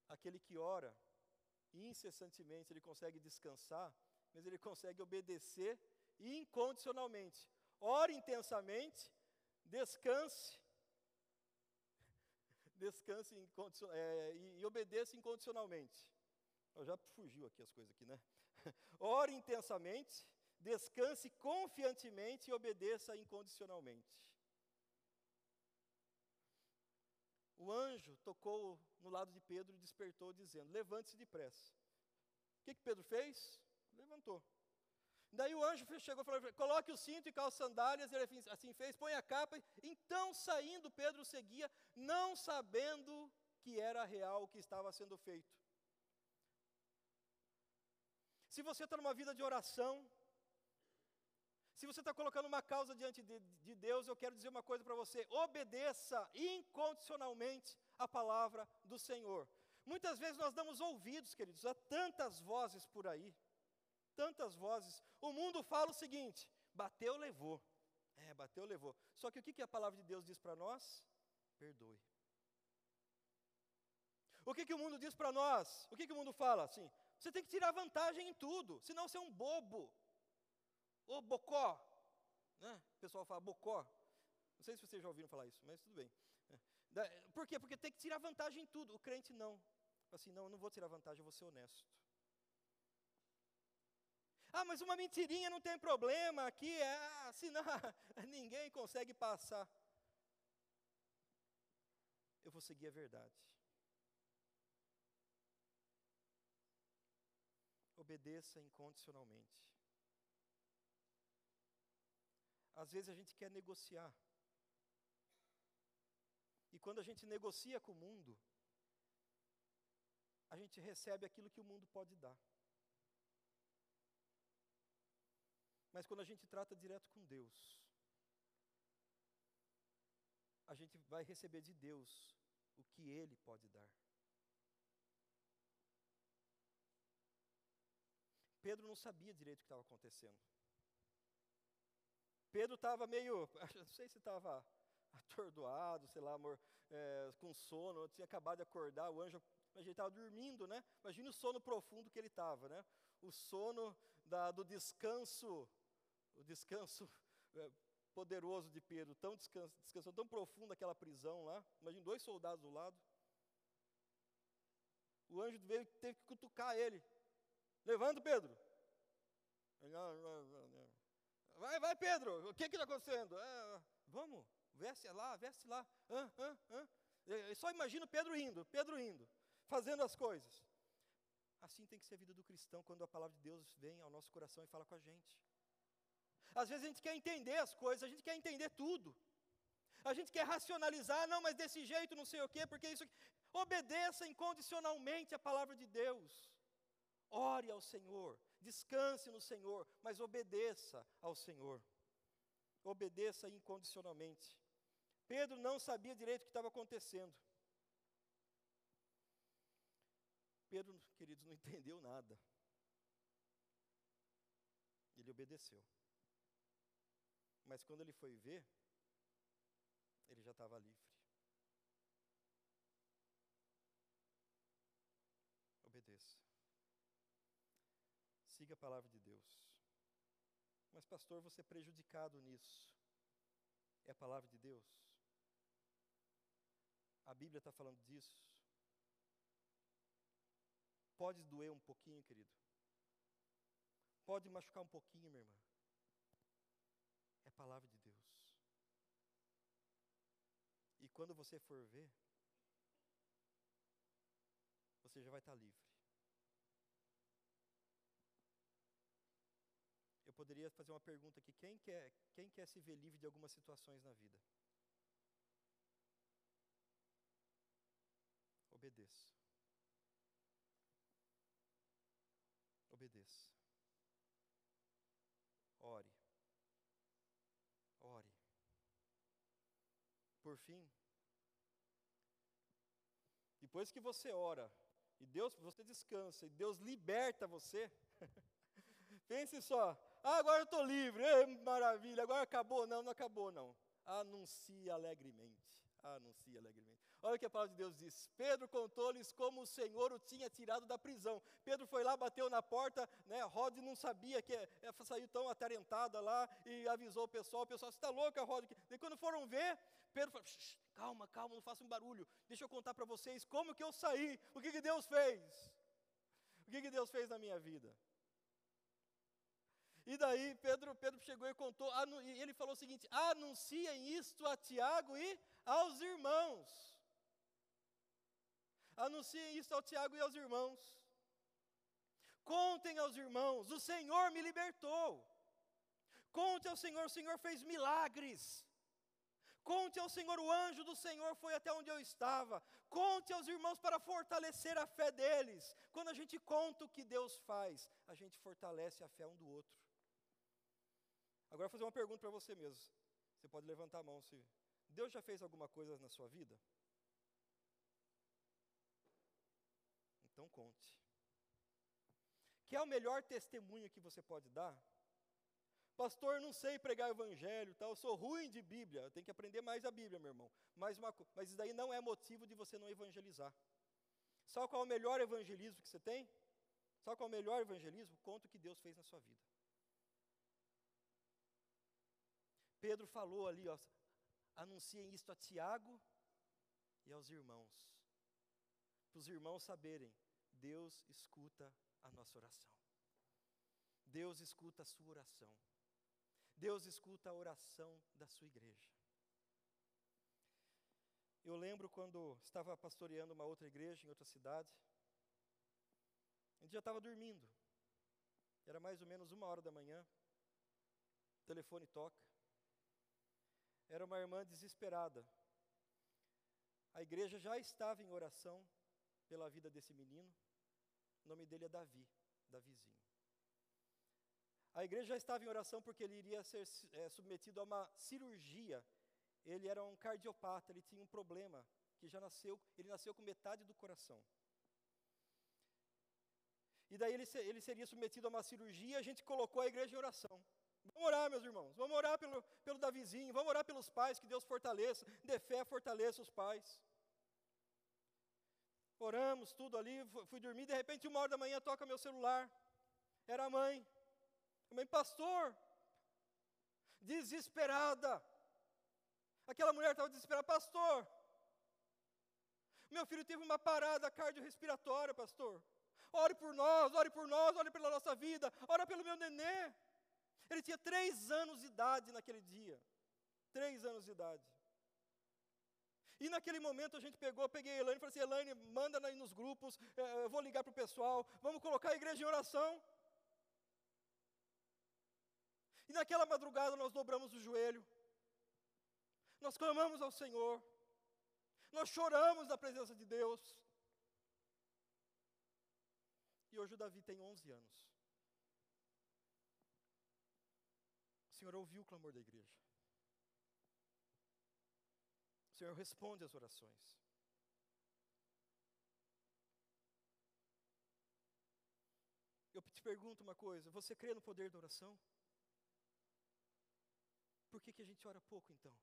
Aquele que ora incessantemente, ele consegue descansar, mas ele consegue obedecer incondicionalmente. Ore intensamente, descanse, descanse é, e, e obedeça incondicionalmente. Eu já fugiu aqui as coisas aqui, né? Ore intensamente, descanse confiantemente e obedeça incondicionalmente. O anjo tocou no lado de Pedro e despertou, dizendo: Levante-se depressa. O que, que Pedro fez? Levantou. Daí o anjo chegou e falou: Coloque o cinto e calça sandálias. Ele assim fez, põe a capa. Então, saindo, Pedro seguia, não sabendo que era real o que estava sendo feito. Se você está numa vida de oração, se você está colocando uma causa diante de, de Deus, eu quero dizer uma coisa para você: obedeça incondicionalmente a palavra do Senhor. Muitas vezes nós damos ouvidos, queridos, a tantas vozes por aí, tantas vozes. O mundo fala o seguinte: bateu, levou. É, bateu, levou. Só que o que, que a palavra de Deus diz para nós? Perdoe. O que, que o mundo diz para nós? O que, que o mundo fala? Assim, você tem que tirar vantagem em tudo, senão você é um bobo. Ô bocó, né? O pessoal fala bocó. Não sei se vocês já ouviram falar isso, mas tudo bem. É. Por quê? Porque tem que tirar vantagem em tudo. O crente não. Assim, não, eu não vou tirar vantagem, eu vou ser honesto. Ah, mas uma mentirinha não tem problema aqui, é, senão ninguém consegue passar. Eu vou seguir a verdade. Obedeça incondicionalmente. Às vezes a gente quer negociar. E quando a gente negocia com o mundo, a gente recebe aquilo que o mundo pode dar. Mas quando a gente trata direto com Deus, a gente vai receber de Deus o que Ele pode dar. Pedro não sabia direito o que estava acontecendo. Pedro estava meio, não sei se estava atordoado, sei lá, amor, é, com sono, tinha acabado de acordar, o anjo, mas ele estava dormindo, né? Imagina o sono profundo que ele estava, né? O sono da, do descanso, o descanso é, poderoso de Pedro, tão descanso, descansou tão profundo aquela prisão lá. Imagina dois soldados do lado. O anjo veio teve que cutucar ele. Levanta, Pedro. Vai, vai, Pedro. O que está acontecendo? É, vamos, veste lá, veste lá. Ah, ah, ah. Eu só imagino Pedro indo, Pedro indo, fazendo as coisas. Assim tem que ser a vida do cristão quando a palavra de Deus vem ao nosso coração e fala com a gente. Às vezes a gente quer entender as coisas, a gente quer entender tudo. A gente quer racionalizar, não, mas desse jeito, não sei o quê, porque isso. Obedeça incondicionalmente a palavra de Deus. Ore ao Senhor, descanse no Senhor, mas obedeça ao Senhor. Obedeça incondicionalmente. Pedro não sabia direito o que estava acontecendo. Pedro, queridos, não entendeu nada. Ele obedeceu. Mas quando ele foi ver, ele já estava livre. Obedeça. Siga a palavra de Deus. Mas, pastor, você é prejudicado nisso. É a palavra de Deus? A Bíblia está falando disso? Pode doer um pouquinho, querido. Pode machucar um pouquinho, minha irmã. É a palavra de Deus. E quando você for ver, você já vai estar livre. Poderia fazer uma pergunta aqui: quem quer, quem quer se ver livre de algumas situações na vida? Obedeça. Obedeça. Ore. Ore. Por fim, depois que você ora, e Deus, você descansa, e Deus liberta você, pense só, ah, agora eu estou livre, maravilha, agora acabou. Não, não acabou não. Anuncie alegremente, anuncie alegremente. Olha o que a palavra de Deus diz. Pedro contou-lhes como o Senhor o tinha tirado da prisão. Pedro foi lá, bateu na porta, né? Rod não sabia que é, saiu tão atarentada lá e avisou o pessoal. O pessoal, você está louca, Rod? E quando foram ver, Pedro falou, calma, calma, não faça um barulho. Deixa eu contar para vocês como que eu saí, o que, que Deus fez. O que, que Deus fez na minha vida. E daí Pedro, Pedro chegou e contou, e ele falou o seguinte: anunciem isto a Tiago e aos irmãos. Anunciem isso ao Tiago e aos irmãos. Contem aos irmãos: o Senhor me libertou. Conte ao Senhor: o Senhor fez milagres. Conte ao Senhor: o anjo do Senhor foi até onde eu estava. Conte aos irmãos para fortalecer a fé deles. Quando a gente conta o que Deus faz, a gente fortalece a fé um do outro. Agora, vou fazer uma pergunta para você mesmo. Você pode levantar a mão se. Deus já fez alguma coisa na sua vida? Então conte. Que é o melhor testemunho que você pode dar? Pastor, não sei pregar o evangelho, tá? eu sou ruim de Bíblia, eu tenho que aprender mais a Bíblia, meu irmão. Mas, uma, mas isso daí não é motivo de você não evangelizar. Sabe qual é o melhor evangelismo que você tem? Sabe qual é o melhor evangelismo? Conta o que Deus fez na sua vida. Pedro falou ali, ó, anunciem isto a Tiago e aos irmãos. Para os irmãos saberem Deus escuta a nossa oração. Deus escuta a sua oração. Deus escuta a oração da sua igreja. Eu lembro quando estava pastoreando uma outra igreja em outra cidade. A gente já estava dormindo. Era mais ou menos uma hora da manhã. O telefone toca. Era uma irmã desesperada. A igreja já estava em oração pela vida desse menino. O nome dele é Davi, Davizinho. A igreja já estava em oração porque ele iria ser é, submetido a uma cirurgia. Ele era um cardiopata, ele tinha um problema que já nasceu, ele nasceu com metade do coração. E daí ele, ele seria submetido a uma cirurgia, a gente colocou a igreja em oração. Vamos orar, meus irmãos, vamos orar pelo, pelo Davizinho, vamos orar pelos pais, que Deus fortaleça, dê fé, fortaleça os pais. Oramos, tudo ali, fui dormir, de repente, uma hora da manhã, toca meu celular. Era a mãe. A mãe, pastor, desesperada. Aquela mulher estava desesperada, pastor. Meu filho teve uma parada cardiorrespiratória, pastor. Ore por nós, ore por nós, ore pela nossa vida, ore pelo meu nenê. Ele tinha três anos de idade naquele dia. Três anos de idade. E naquele momento a gente pegou, peguei a Elaine e falei assim, Elaine, manda aí nos grupos, é, eu vou ligar para o pessoal, vamos colocar a igreja em oração. E naquela madrugada nós dobramos o joelho, nós clamamos ao Senhor, nós choramos na presença de Deus. E hoje o Davi tem 11 anos. Senhor ouviu o clamor da igreja. O Senhor responde às orações. Eu te pergunto uma coisa: você crê no poder da oração? Por que, que a gente ora pouco então?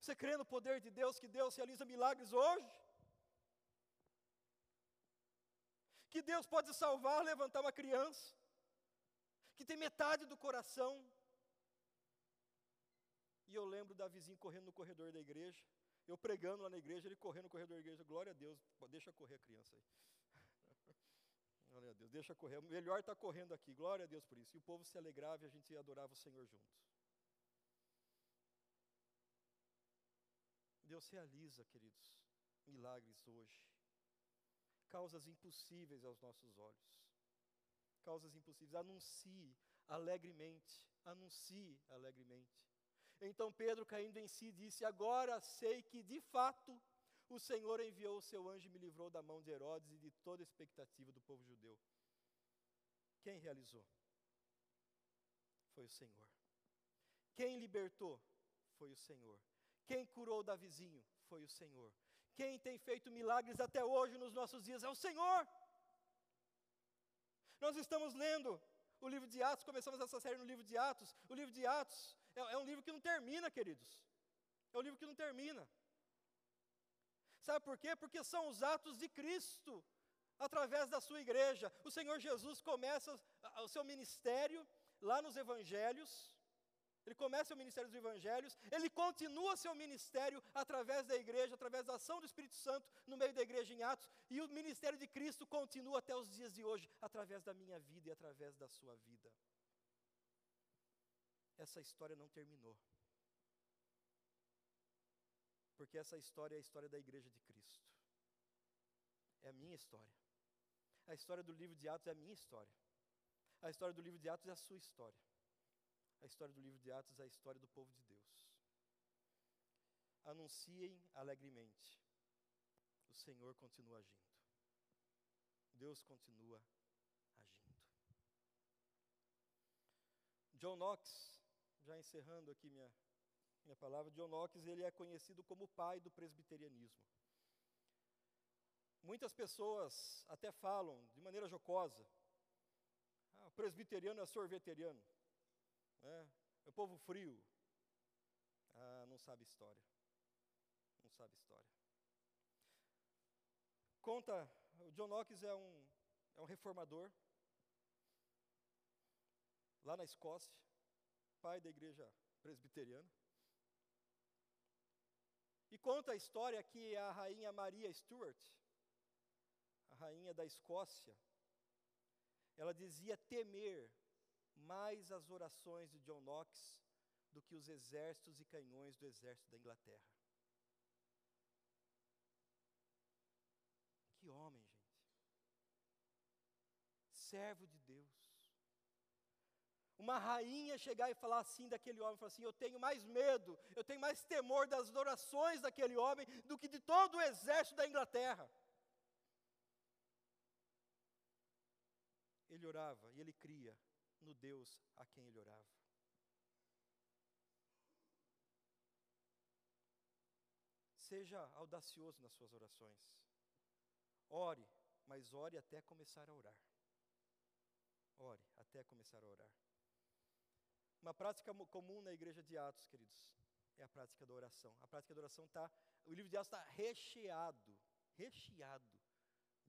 Você crê no poder de Deus, que Deus realiza milagres hoje? Que Deus pode salvar, levantar uma criança, que tem metade do coração. E eu lembro da vizinha correndo no corredor da igreja, eu pregando lá na igreja, ele correndo no corredor da igreja, glória a Deus, deixa correr a criança aí. glória a Deus, deixa correr, o melhor está correndo aqui, glória a Deus por isso. E o povo se alegrava e a gente adorava o Senhor juntos. Deus realiza, queridos, milagres hoje. Causas impossíveis aos nossos olhos. Causas impossíveis. Anuncie alegremente. Anuncie alegremente. Então Pedro, caindo em si, disse: Agora sei que de fato o Senhor enviou o seu anjo e me livrou da mão de Herodes e de toda a expectativa do povo judeu. Quem realizou? Foi o Senhor. Quem libertou? Foi o Senhor. Quem curou Davizinho? Foi o Senhor. Quem tem feito milagres até hoje nos nossos dias é o Senhor. Nós estamos lendo o livro de Atos, começamos essa série no livro de Atos. O livro de Atos é, é um livro que não termina, queridos. É um livro que não termina. Sabe por quê? Porque são os atos de Cristo através da sua igreja. O Senhor Jesus começa o seu ministério lá nos evangelhos, ele começa o ministério dos evangelhos, ele continua seu ministério através da igreja, através da ação do Espírito Santo no meio da igreja em Atos, e o ministério de Cristo continua até os dias de hoje, através da minha vida e através da sua vida. Essa história não terminou. Porque essa história é a história da igreja de Cristo. É a minha história. A história do livro de Atos é a minha história. A história do livro de Atos é a sua história. A história do livro de Atos é a história do povo de Deus. Anunciem alegremente. O Senhor continua agindo. Deus continua agindo. John Knox, já encerrando aqui minha, minha palavra, John Knox ele é conhecido como o pai do presbiterianismo. Muitas pessoas até falam de maneira jocosa, ah, o presbiteriano é sorveteriano. Né? É o povo frio. Ah, não sabe história. Não sabe história. Conta, o John Knox é um, é um reformador, lá na Escócia, pai da igreja presbiteriana. E conta a história que a rainha Maria Stuart, a rainha da Escócia, ela dizia temer mais as orações de John Knox do que os exércitos e canhões do exército da Inglaterra. Que homem, gente. Servo de Deus. Uma rainha chegar e falar assim daquele homem, falar assim: Eu tenho mais medo, eu tenho mais temor das orações daquele homem do que de todo o exército da Inglaterra. Ele orava e ele cria no Deus a quem ele orava. Seja audacioso nas suas orações. Ore, mas ore até começar a orar. Ore até começar a orar. Uma prática comum na igreja de Atos, queridos, é a prática da oração. A prática da oração está, o livro de Atos está recheado, recheado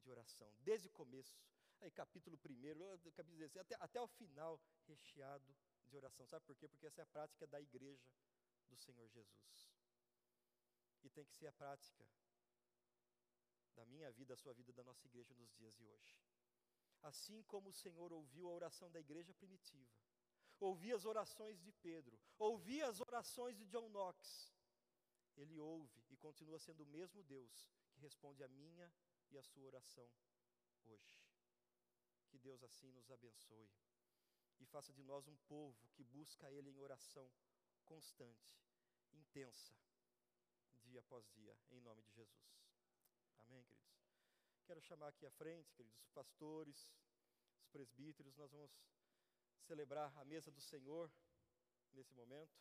de oração, desde o começo. Aí capítulo 1, capítulo 16, até, até o final, recheado de oração. Sabe por quê? Porque essa é a prática da igreja do Senhor Jesus. E tem que ser a prática da minha vida, da sua vida, da nossa igreja nos dias de hoje. Assim como o Senhor ouviu a oração da igreja primitiva, ouvia as orações de Pedro, ouvia as orações de John Knox, ele ouve e continua sendo o mesmo Deus que responde a minha e a sua oração hoje. Que Deus assim nos abençoe e faça de nós um povo que busca Ele em oração constante, intensa, dia após dia, em nome de Jesus. Amém, queridos? Quero chamar aqui à frente, queridos, os pastores, os presbíteros, nós vamos celebrar a mesa do Senhor nesse momento.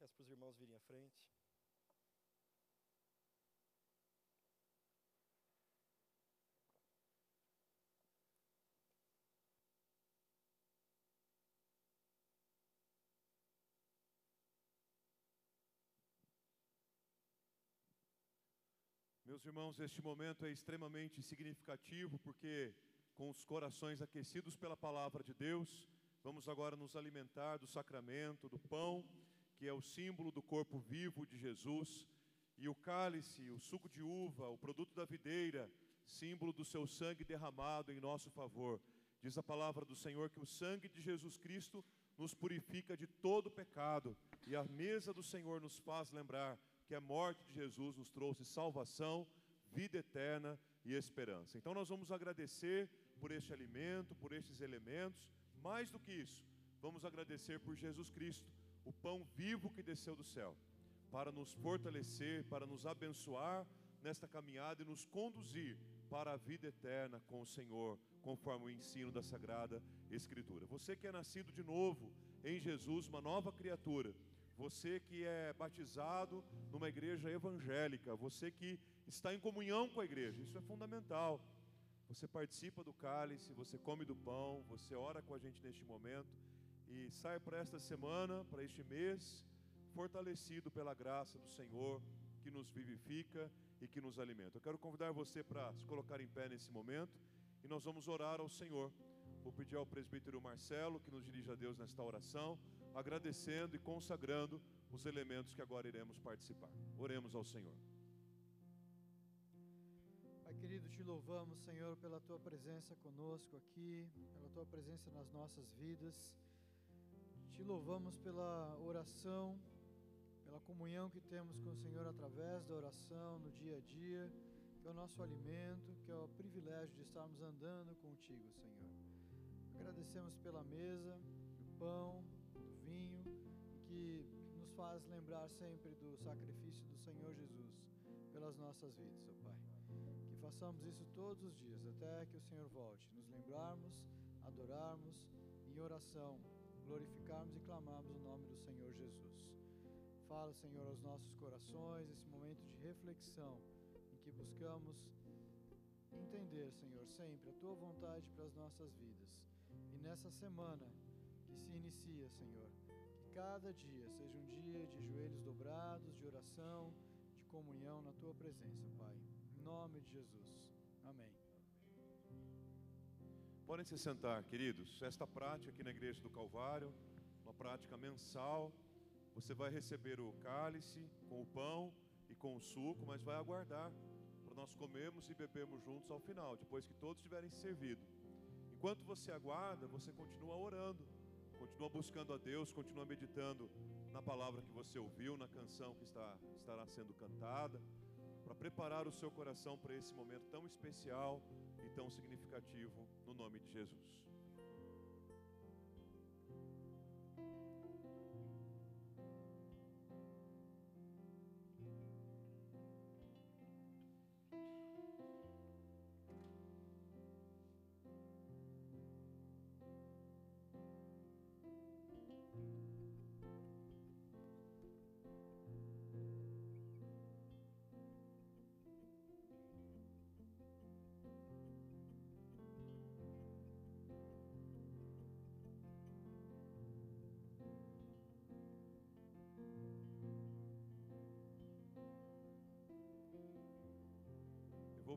Peço para os irmãos virem à frente. Meus irmãos, este momento é extremamente significativo porque, com os corações aquecidos pela palavra de Deus, vamos agora nos alimentar do sacramento, do pão, que é o símbolo do corpo vivo de Jesus, e o cálice, o suco de uva, o produto da videira, símbolo do seu sangue derramado em nosso favor. Diz a palavra do Senhor que o sangue de Jesus Cristo nos purifica de todo pecado, e a mesa do Senhor nos faz lembrar que a morte de Jesus nos trouxe salvação, vida eterna e esperança. Então nós vamos agradecer por este alimento, por estes elementos, mais do que isso, vamos agradecer por Jesus Cristo, o pão vivo que desceu do céu, para nos fortalecer, para nos abençoar nesta caminhada e nos conduzir para a vida eterna com o Senhor, conforme o ensino da Sagrada Escritura. Você que é nascido de novo em Jesus, uma nova criatura, você que é batizado numa igreja evangélica, você que está em comunhão com a igreja, isso é fundamental. Você participa do cálice, você come do pão, você ora com a gente neste momento e sai para esta semana, para este mês, fortalecido pela graça do Senhor que nos vivifica e que nos alimenta. Eu quero convidar você para se colocar em pé nesse momento e nós vamos orar ao Senhor. Vou pedir ao presbítero Marcelo que nos dirija a Deus nesta oração agradecendo e consagrando os elementos que agora iremos participar. Oremos ao Senhor. Pai querido, te louvamos, Senhor, pela tua presença conosco aqui, pela tua presença nas nossas vidas. Te louvamos pela oração, pela comunhão que temos com o Senhor através da oração no dia a dia, que é o nosso alimento, que é o privilégio de estarmos andando contigo, Senhor. Agradecemos pela mesa, o pão, que nos faz lembrar sempre do sacrifício do Senhor Jesus pelas nossas vidas, ó Pai. Que façamos isso todos os dias até que o Senhor volte, nos lembrarmos, adorarmos em oração, glorificarmos e clamarmos o nome do Senhor Jesus. Fala, Senhor, aos nossos corações esse momento de reflexão em que buscamos entender, Senhor, sempre a tua vontade para as nossas vidas. E nessa semana que se inicia, Senhor, cada dia seja um dia de joelhos dobrados, de oração, de comunhão na tua presença, Pai. Em nome de Jesus. Amém. Podem se sentar, queridos. Esta prática aqui na Igreja do Calvário, uma prática mensal. Você vai receber o cálice com o pão e com o suco, mas vai aguardar para nós comermos e bebermos juntos ao final, depois que todos tiverem servido. Enquanto você aguarda, você continua orando Continua buscando a Deus, continua meditando na palavra que você ouviu, na canção que está, estará sendo cantada, para preparar o seu coração para esse momento tão especial e tão significativo, no nome de Jesus.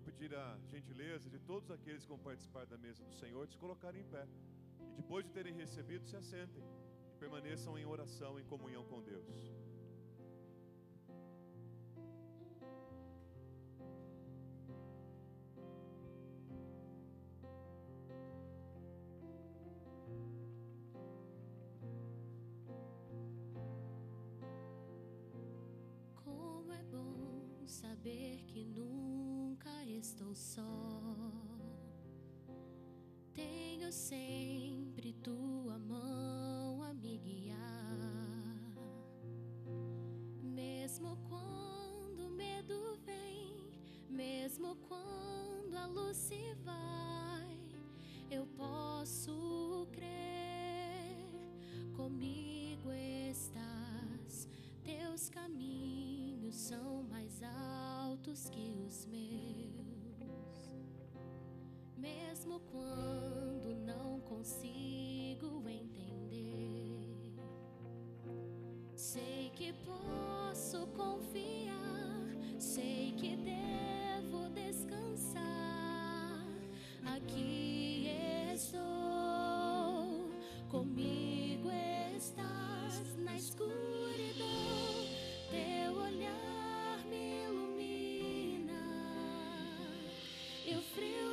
Vou pedir a gentileza de todos aqueles que vão participar da mesa do Senhor de se colocarem em pé. E depois de terem recebido, se assentem e permaneçam em oração, em comunhão com Deus. É saber que nunca estou só. Tenho sempre tua mão a me guiar. Mesmo quando o medo vem, mesmo quando a luz se vai, eu posso crer. Comigo estás, teus caminhos são mais altos que os meus. Mesmo quando não consigo entender, sei que posso confiar, sei que devo descansar. Aqui estou, comigo estás na escuridão. Teu olhar me ilumina e o frio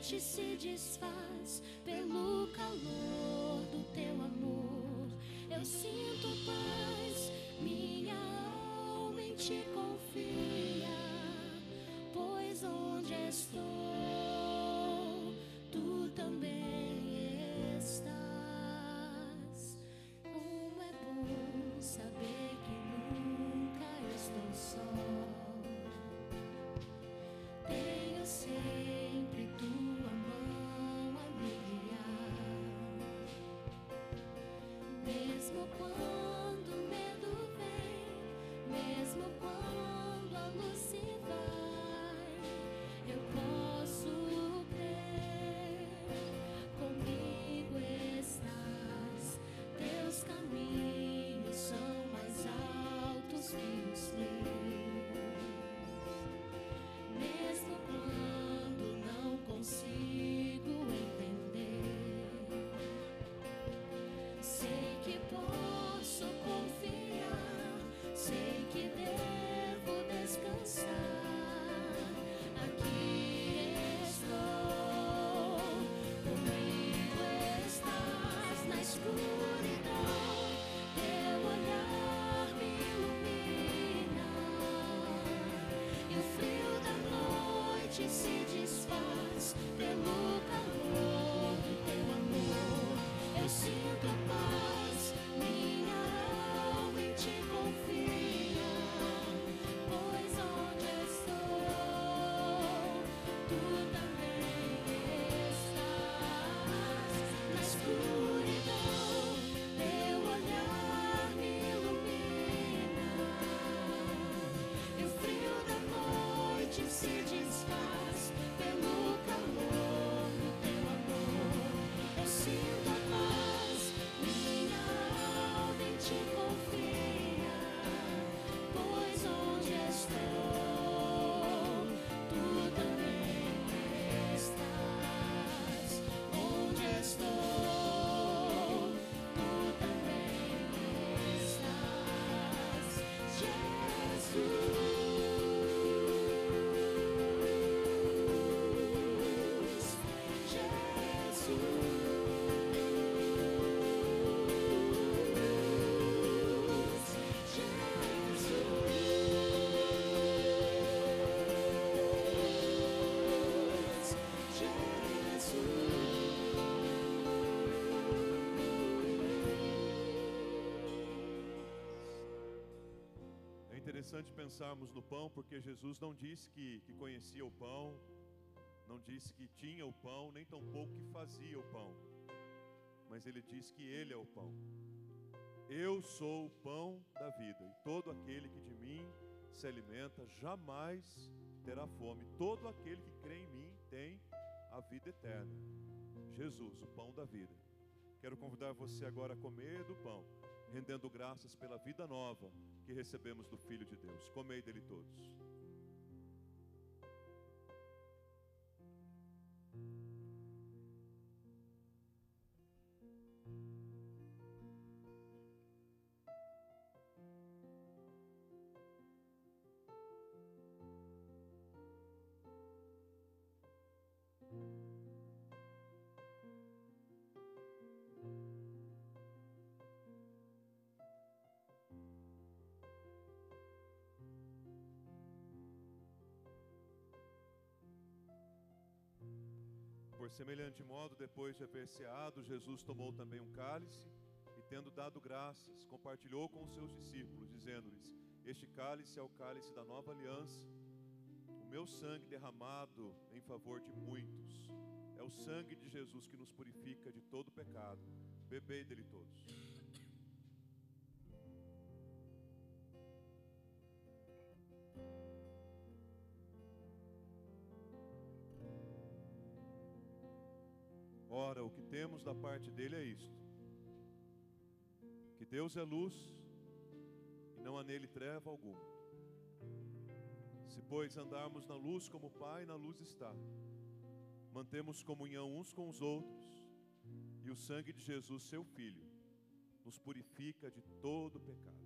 noite se desfaz pelo calor do teu amor. Eu sinto paz, minha alma em ti confia, pois onde estou, tu também descansar. Interessante pensarmos no pão, porque Jesus não disse que, que conhecia o pão, não disse que tinha o pão, nem tampouco que fazia o pão, mas ele disse que Ele é o pão. Eu sou o pão da vida, e todo aquele que de mim se alimenta jamais terá fome. Todo aquele que crê em mim tem a vida eterna. Jesus, o pão da vida. Quero convidar você agora a comer do pão, rendendo graças pela vida nova que recebemos do Filho de Deus. Comei dele todos. Semelhante modo, depois de haver ceado, Jesus tomou também um cálice e, tendo dado graças, compartilhou com os seus discípulos, dizendo-lhes: Este cálice é o cálice da nova aliança, o meu sangue derramado em favor de muitos. É o sangue de Jesus que nos purifica de todo pecado. Bebei dele todos. O que temos da parte dele é isto: que Deus é luz e não há nele treva alguma. Se, pois, andarmos na luz como o Pai na luz está, mantemos comunhão uns com os outros, e o sangue de Jesus, seu Filho, nos purifica de todo pecado.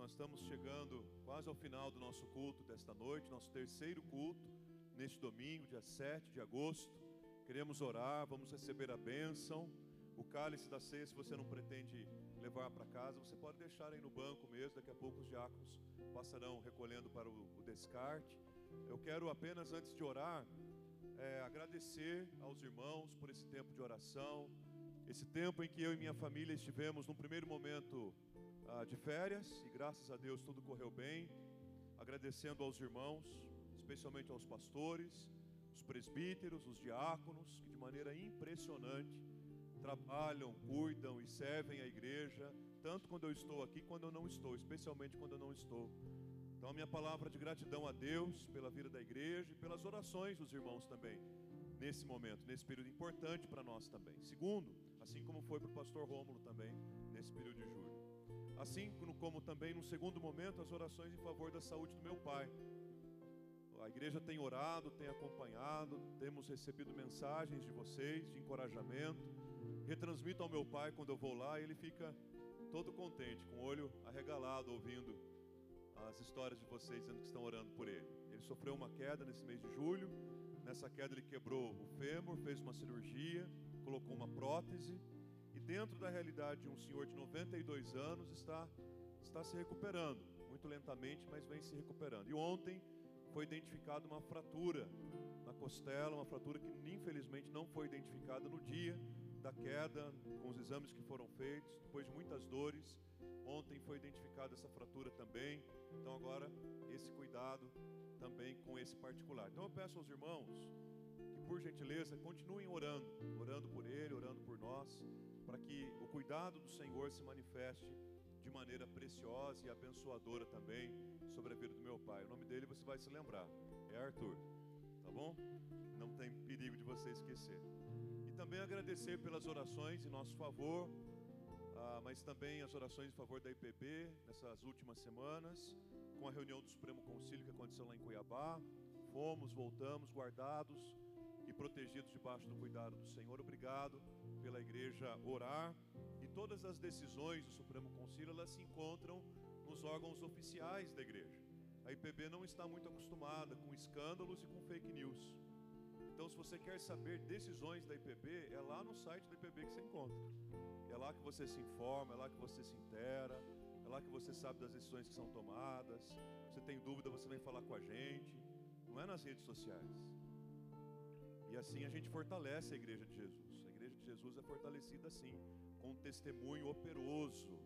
Nós estamos chegando quase ao final do nosso culto desta noite, nosso terceiro culto, neste domingo, dia 7 de agosto. Queremos orar, vamos receber a bênção. O cálice da ceia, se você não pretende levar para casa, você pode deixar aí no banco mesmo. Daqui a pouco os diáconos passarão recolhendo para o, o descarte. Eu quero apenas, antes de orar, é, agradecer aos irmãos por esse tempo de oração, esse tempo em que eu e minha família estivemos, num primeiro momento, ah, de férias e graças a Deus tudo correu bem. Agradecendo aos irmãos, especialmente aos pastores, os presbíteros, os diáconos, que de maneira impressionante trabalham, cuidam e servem a igreja, tanto quando eu estou aqui quando eu não estou, especialmente quando eu não estou. Então, a minha palavra de gratidão a Deus pela vida da igreja e pelas orações dos irmãos também, nesse momento, nesse período importante para nós também. Segundo, assim como foi para o pastor Rômulo também, nesse período de julho. Assim como também, no segundo momento, as orações em favor da saúde do meu pai. A igreja tem orado, tem acompanhado, temos recebido mensagens de vocês, de encorajamento. Retransmito ao meu pai quando eu vou lá, ele fica todo contente, com o olho arregalado, ouvindo as histórias de vocês dizendo que estão orando por ele. Ele sofreu uma queda nesse mês de julho. Nessa queda ele quebrou o fêmur, fez uma cirurgia, colocou uma prótese e dentro da realidade de um senhor de 92 anos está está se recuperando, muito lentamente, mas vem se recuperando. E ontem foi identificada uma fratura na costela, uma fratura que infelizmente não foi identificada no dia da queda, com os exames que foram feitos, depois de muitas dores. Ontem foi identificada essa fratura também. Então agora esse cuidado também com esse particular. Então eu peço aos irmãos que por gentileza continuem orando, orando por ele, orando por nós, para que o cuidado do Senhor se manifeste de maneira preciosa e abençoadora também sobre a vida do meu pai. O nome dele você vai se lembrar, é Arthur, tá bom? Não tem perigo de você esquecer. E também agradecer pelas orações em nosso favor, ah, mas também as orações em favor da IPB nessas últimas semanas, com a reunião do Supremo Concílio que aconteceu lá em Cuiabá. Fomos, voltamos, guardados e protegidos debaixo do cuidado do Senhor. Obrigado pela igreja orar e todas as decisões do Supremo Concílio elas se encontram nos órgãos oficiais da igreja. A IPB não está muito acostumada com escândalos e com fake news. Então, se você quer saber decisões da IPB, é lá no site da IPB que você encontra. É lá que você se informa, é lá que você se intera, é lá que você sabe das decisões que são tomadas. Se você tem dúvida, você vem falar com a gente. Não é nas redes sociais. E assim a gente fortalece a igreja de Jesus. A igreja de Jesus é fortalecida assim, com um testemunho operoso,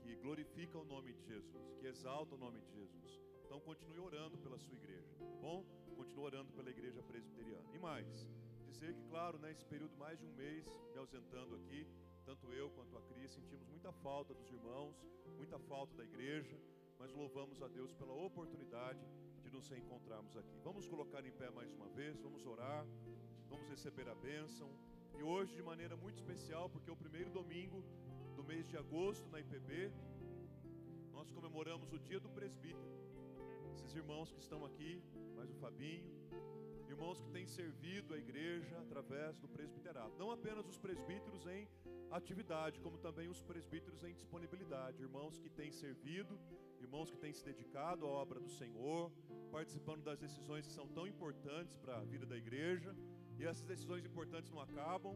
que glorifica o nome de Jesus, que exalta o nome de Jesus. Então continue orando pela sua igreja, tá bom? Continue orando pela igreja presbiteriana. E mais, dizer que, claro, nesse período mais de um mês me ausentando aqui, tanto eu quanto a Cris sentimos muita falta dos irmãos, muita falta da igreja, mas louvamos a Deus pela oportunidade de nos reencontrarmos aqui. Vamos colocar em pé mais uma vez, vamos orar, vamos receber a bênção. E hoje, de maneira muito especial, porque é o primeiro domingo do mês de agosto na IPB, nós comemoramos o dia do presbítero. Esses irmãos que estão aqui, mais o Fabinho, irmão irmãos que têm servido a igreja através do presbiterato. Não apenas os presbíteros em atividade, como também os presbíteros em disponibilidade. Irmãos que têm servido, irmãos que têm se dedicado à obra do Senhor, participando das decisões que são tão importantes para a vida da igreja. E essas decisões importantes não acabam,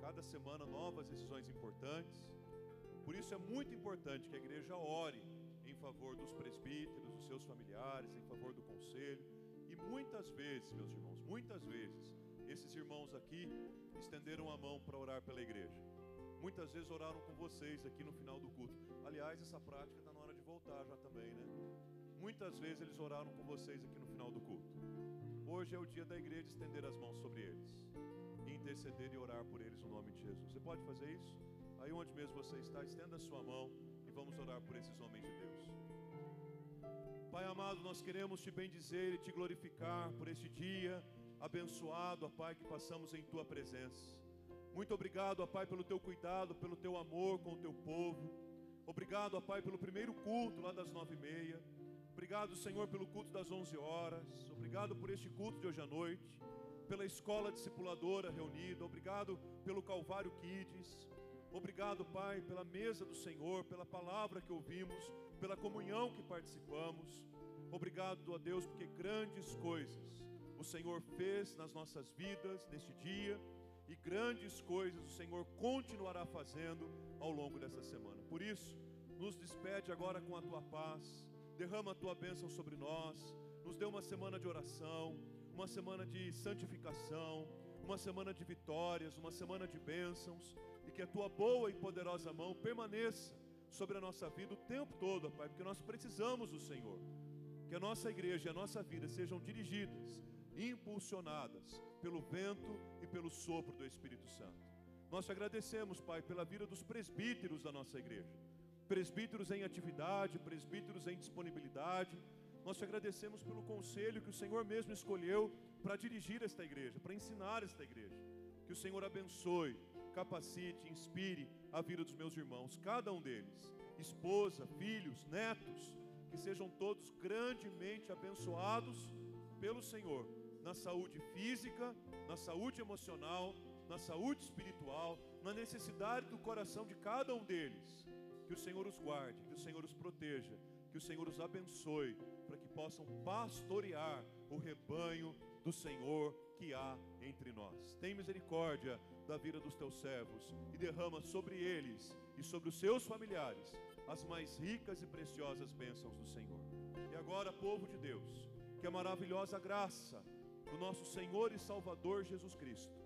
cada semana novas decisões importantes. Por isso é muito importante que a igreja ore em favor dos presbíteros, dos seus familiares, em favor do conselho. E muitas vezes, meus irmãos, muitas vezes, esses irmãos aqui estenderam a mão para orar pela igreja. Muitas vezes oraram com vocês aqui no final do culto. Aliás, essa prática está na hora de voltar já também, né? Muitas vezes eles oraram com vocês aqui no final do culto. Hoje é o dia da igreja estender as mãos sobre eles, e interceder e orar por eles no nome de Jesus. Você pode fazer isso? Aí onde mesmo você está, estenda a sua mão e vamos orar por esses homens de Deus. Pai amado, nós queremos te bendizer e te glorificar por este dia abençoado, ó Pai, que passamos em tua presença. Muito obrigado, ó Pai, pelo teu cuidado, pelo teu amor com o teu povo. Obrigado, ó Pai, pelo primeiro culto lá das nove e meia. Obrigado, Senhor, pelo culto das onze horas. Obrigado por este culto de hoje à noite. Pela escola discipuladora reunida. Obrigado pelo Calvário Kids. Obrigado, Pai, pela mesa do Senhor, pela palavra que ouvimos, pela comunhão que participamos. Obrigado a Deus, porque grandes coisas o Senhor fez nas nossas vidas neste dia e grandes coisas o Senhor continuará fazendo ao longo dessa semana. Por isso, nos despede agora com a tua paz, derrama a tua bênção sobre nós, nos dê uma semana de oração, uma semana de santificação, uma semana de vitórias, uma semana de bênçãos que a tua boa e poderosa mão permaneça sobre a nossa vida o tempo todo, Pai, porque nós precisamos do Senhor. Que a nossa igreja e a nossa vida sejam dirigidas, impulsionadas pelo vento e pelo sopro do Espírito Santo. Nós te agradecemos, Pai, pela vida dos presbíteros da nossa igreja. Presbíteros em atividade, presbíteros em disponibilidade. Nós te agradecemos pelo conselho que o Senhor mesmo escolheu para dirigir esta igreja, para ensinar esta igreja. Que o Senhor abençoe, capacite, inspire a vida dos meus irmãos, cada um deles, esposa, filhos, netos, que sejam todos grandemente abençoados pelo Senhor, na saúde física, na saúde emocional, na saúde espiritual, na necessidade do coração de cada um deles. Que o Senhor os guarde, que o Senhor os proteja, que o Senhor os abençoe, para que possam pastorear o rebanho do Senhor que há entre nós. Tem misericórdia da vida dos teus servos e derrama sobre eles e sobre os seus familiares as mais ricas e preciosas bênçãos do Senhor. E agora, povo de Deus, que a maravilhosa graça do nosso Senhor e Salvador Jesus Cristo,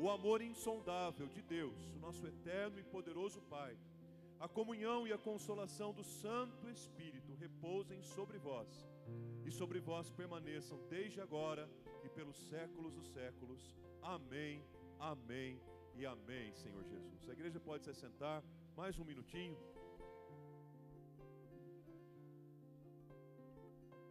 o amor insondável de Deus, o nosso eterno e poderoso Pai, a comunhão e a consolação do Santo Espírito repousem sobre vós e sobre vós permaneçam desde agora e pelos séculos dos séculos. Amém, amém e amém, Senhor Jesus. A igreja pode se assentar mais um minutinho.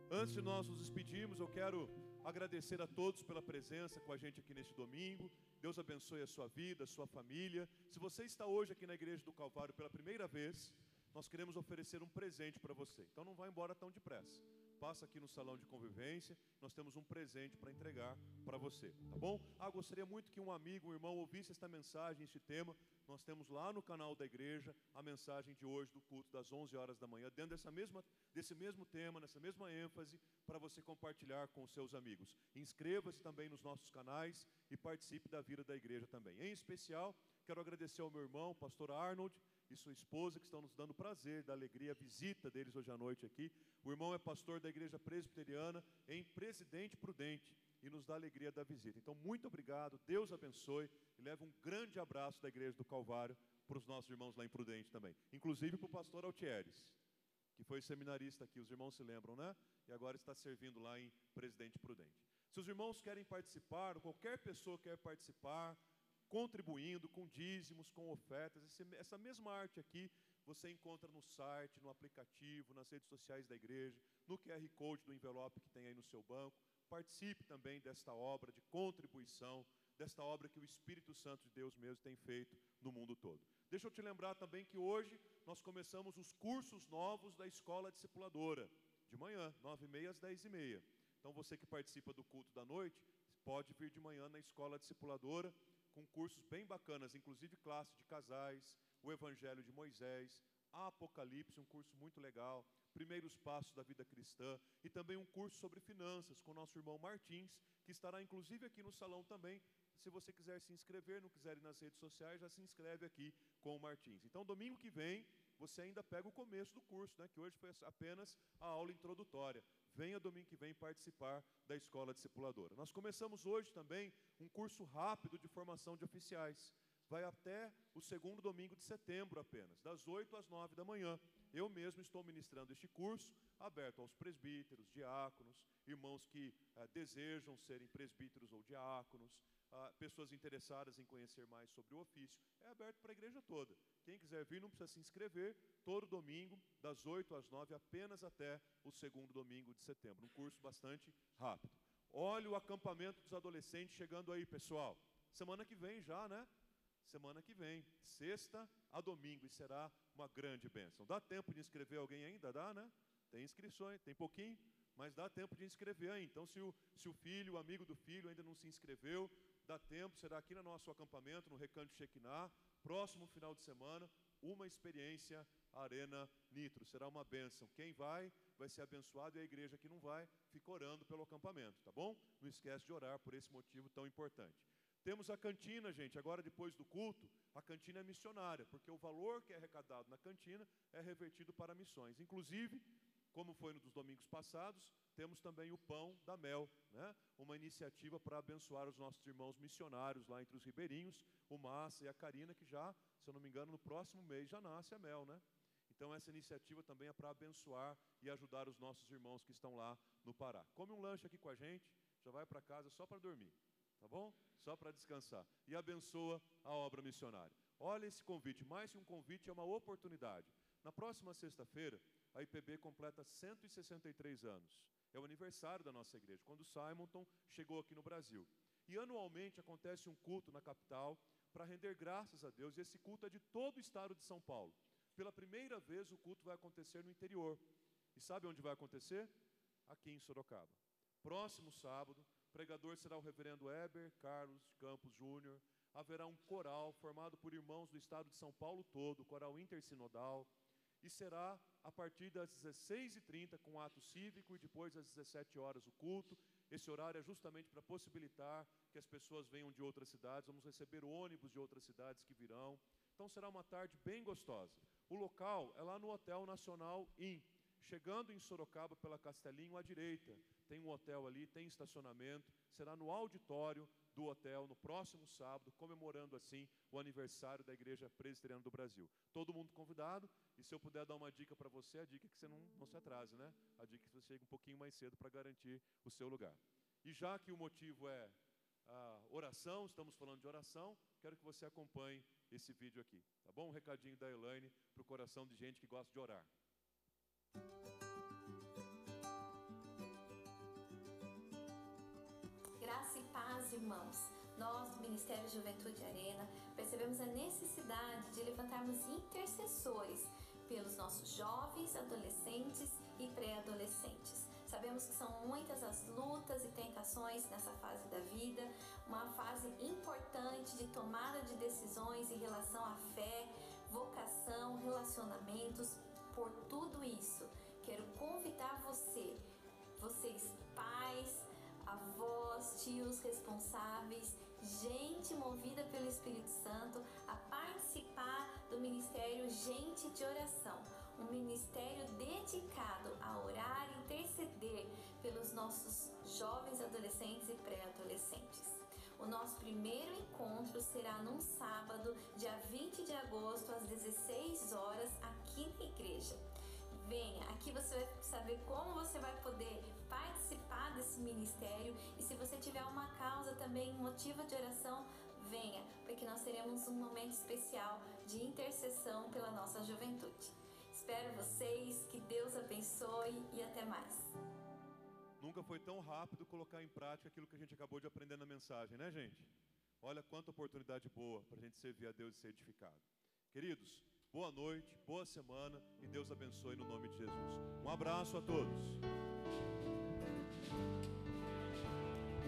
Antes de nós nos despedirmos, eu quero agradecer a todos pela presença com a gente aqui neste domingo. Deus abençoe a sua vida, a sua família. Se você está hoje aqui na igreja do Calvário pela primeira vez, nós queremos oferecer um presente para você. Então não vá embora tão depressa passa aqui no salão de convivência, nós temos um presente para entregar para você, tá bom? Ah, gostaria muito que um amigo, um irmão ouvisse esta mensagem, este tema. Nós temos lá no canal da igreja a mensagem de hoje do culto das 11 horas da manhã, dentro dessa mesma, desse mesmo tema, nessa mesma ênfase, para você compartilhar com seus amigos. Inscreva-se também nos nossos canais e participe da vida da igreja também. Em especial, quero agradecer ao meu irmão, pastor Arnold, e sua esposa, que estão nos dando prazer, da alegria, a visita deles hoje à noite aqui. O irmão é pastor da igreja presbiteriana em Presidente Prudente e nos dá alegria da visita. Então, muito obrigado, Deus abençoe e leva um grande abraço da igreja do Calvário para os nossos irmãos lá em Prudente também, inclusive para o pastor Altieres, que foi seminarista aqui, os irmãos se lembram, né? E agora está servindo lá em Presidente Prudente. Se os irmãos querem participar, qualquer pessoa quer participar, contribuindo com dízimos, com ofertas. Esse, essa mesma arte aqui você encontra no site, no aplicativo, nas redes sociais da igreja, no QR Code do envelope que tem aí no seu banco. Participe também desta obra de contribuição, desta obra que o Espírito Santo de Deus mesmo tem feito no mundo todo. Deixa eu te lembrar também que hoje nós começamos os cursos novos da Escola Discipuladora, de manhã, nove e meia às dez e meia. Então você que participa do culto da noite, pode vir de manhã na escola discipuladora, com cursos bem bacanas, inclusive classe de casais, o Evangelho de Moisés, Apocalipse, um curso muito legal, primeiros passos da vida cristã e também um curso sobre finanças com nosso irmão Martins, que estará inclusive aqui no salão também. Se você quiser se inscrever, não quiser ir nas redes sociais, já se inscreve aqui com o Martins. Então, domingo que vem, você ainda pega o começo do curso, né, que hoje foi apenas a aula introdutória. Venha domingo que vem participar da escola discipuladora. Nós começamos hoje também um curso rápido de formação de oficiais. Vai até o segundo domingo de setembro apenas, das 8 às 9 da manhã. Eu mesmo estou ministrando este curso, aberto aos presbíteros, diáconos, irmãos que eh, desejam serem presbíteros ou diáconos, ah, pessoas interessadas em conhecer mais sobre o ofício. É aberto para a igreja toda. Quem quiser vir não precisa se inscrever, todo domingo, das 8 às 9, apenas até o segundo domingo de setembro. Um curso bastante rápido. Olha o acampamento dos adolescentes chegando aí, pessoal. Semana que vem já, né? Semana que vem, sexta a domingo, e será uma grande bênção. Dá tempo de inscrever alguém ainda? Dá, né? Tem inscrições, tem pouquinho, mas dá tempo de inscrever aí. Então, se o, se o filho, o amigo do filho ainda não se inscreveu, dá tempo, será aqui no nosso acampamento, no Recanto Shekinah, próximo final de semana, uma experiência Arena Nitro. Será uma bênção. Quem vai, vai ser abençoado, e a igreja que não vai, fica orando pelo acampamento, tá bom? Não esquece de orar por esse motivo tão importante. Temos a cantina, gente, agora depois do culto, a cantina é missionária, porque o valor que é arrecadado na cantina é revertido para missões. Inclusive, como foi nos domingos passados, temos também o Pão da Mel, né? uma iniciativa para abençoar os nossos irmãos missionários lá entre os ribeirinhos, o Massa e a Karina, que já, se eu não me engano, no próximo mês já nasce a mel, né? Então essa iniciativa também é para abençoar e ajudar os nossos irmãos que estão lá no Pará. Come um lanche aqui com a gente, já vai para casa só para dormir, tá bom? Só para descansar. E abençoa a obra missionária. Olha esse convite, mais que um convite, é uma oportunidade. Na próxima sexta-feira, a IPB completa 163 anos. É o aniversário da nossa igreja, quando Simonton chegou aqui no Brasil. E anualmente acontece um culto na capital para render graças a Deus, e esse culto é de todo o estado de São Paulo. Pela primeira vez o culto vai acontecer no interior. E sabe onde vai acontecer? Aqui em Sorocaba. Próximo sábado, pregador será o reverendo Eber Carlos Campos Júnior. Haverá um coral formado por irmãos do estado de São Paulo todo, coral intersinodal, e será a partir das 16h30 com ato cívico e depois às 17 horas o culto. Esse horário é justamente para possibilitar que as pessoas venham de outras cidades. Vamos receber ônibus de outras cidades que virão. Então será uma tarde bem gostosa. O local é lá no Hotel Nacional Inn. Chegando em Sorocaba pela Castelinho à direita, tem um hotel ali, tem estacionamento. Será no auditório do hotel no próximo sábado, comemorando assim o aniversário da Igreja Presbiteriana do Brasil. Todo mundo convidado, e se eu puder dar uma dica para você, a dica é que você não, não se atrase, né? A dica é que você chegue um pouquinho mais cedo para garantir o seu lugar. E já que o motivo é a oração, estamos falando de oração, quero que você acompanhe esse vídeo aqui, tá bom? Um recadinho da Elaine para o coração de gente que gosta de orar. Graça e paz, irmãos. Nós, do Ministério Juventude Arena, percebemos a necessidade de levantarmos intercessores pelos nossos jovens, adolescentes e pré-adolescentes. Sabemos que são muitas as lutas e tentações nessa fase da vida, uma fase importante de tomada de decisões em relação à fé, vocação, relacionamentos. Por tudo isso, quero convidar você, vocês pais, avós, tios responsáveis, gente movida pelo Espírito Santo a participar do ministério Gente de Oração, um ministério dedicado a orar e interceder pelos nossos jovens adolescentes e pré-adolescentes. O nosso primeiro encontro será num sábado, dia 20 de agosto, às 16 horas, aqui na igreja. Venha, aqui você vai saber como você vai poder participar desse ministério e se você tiver uma causa também, um motivo de oração, venha, porque nós teremos um momento especial de intercessão pela nossa juventude. Espero vocês, que Deus abençoe e até mais. Nunca foi tão rápido colocar em prática aquilo que a gente acabou de aprender na mensagem, né, gente? Olha quanta oportunidade boa para a gente servir a Deus e ser edificado. Queridos, boa noite, boa semana e Deus abençoe no nome de Jesus. Um abraço a todos.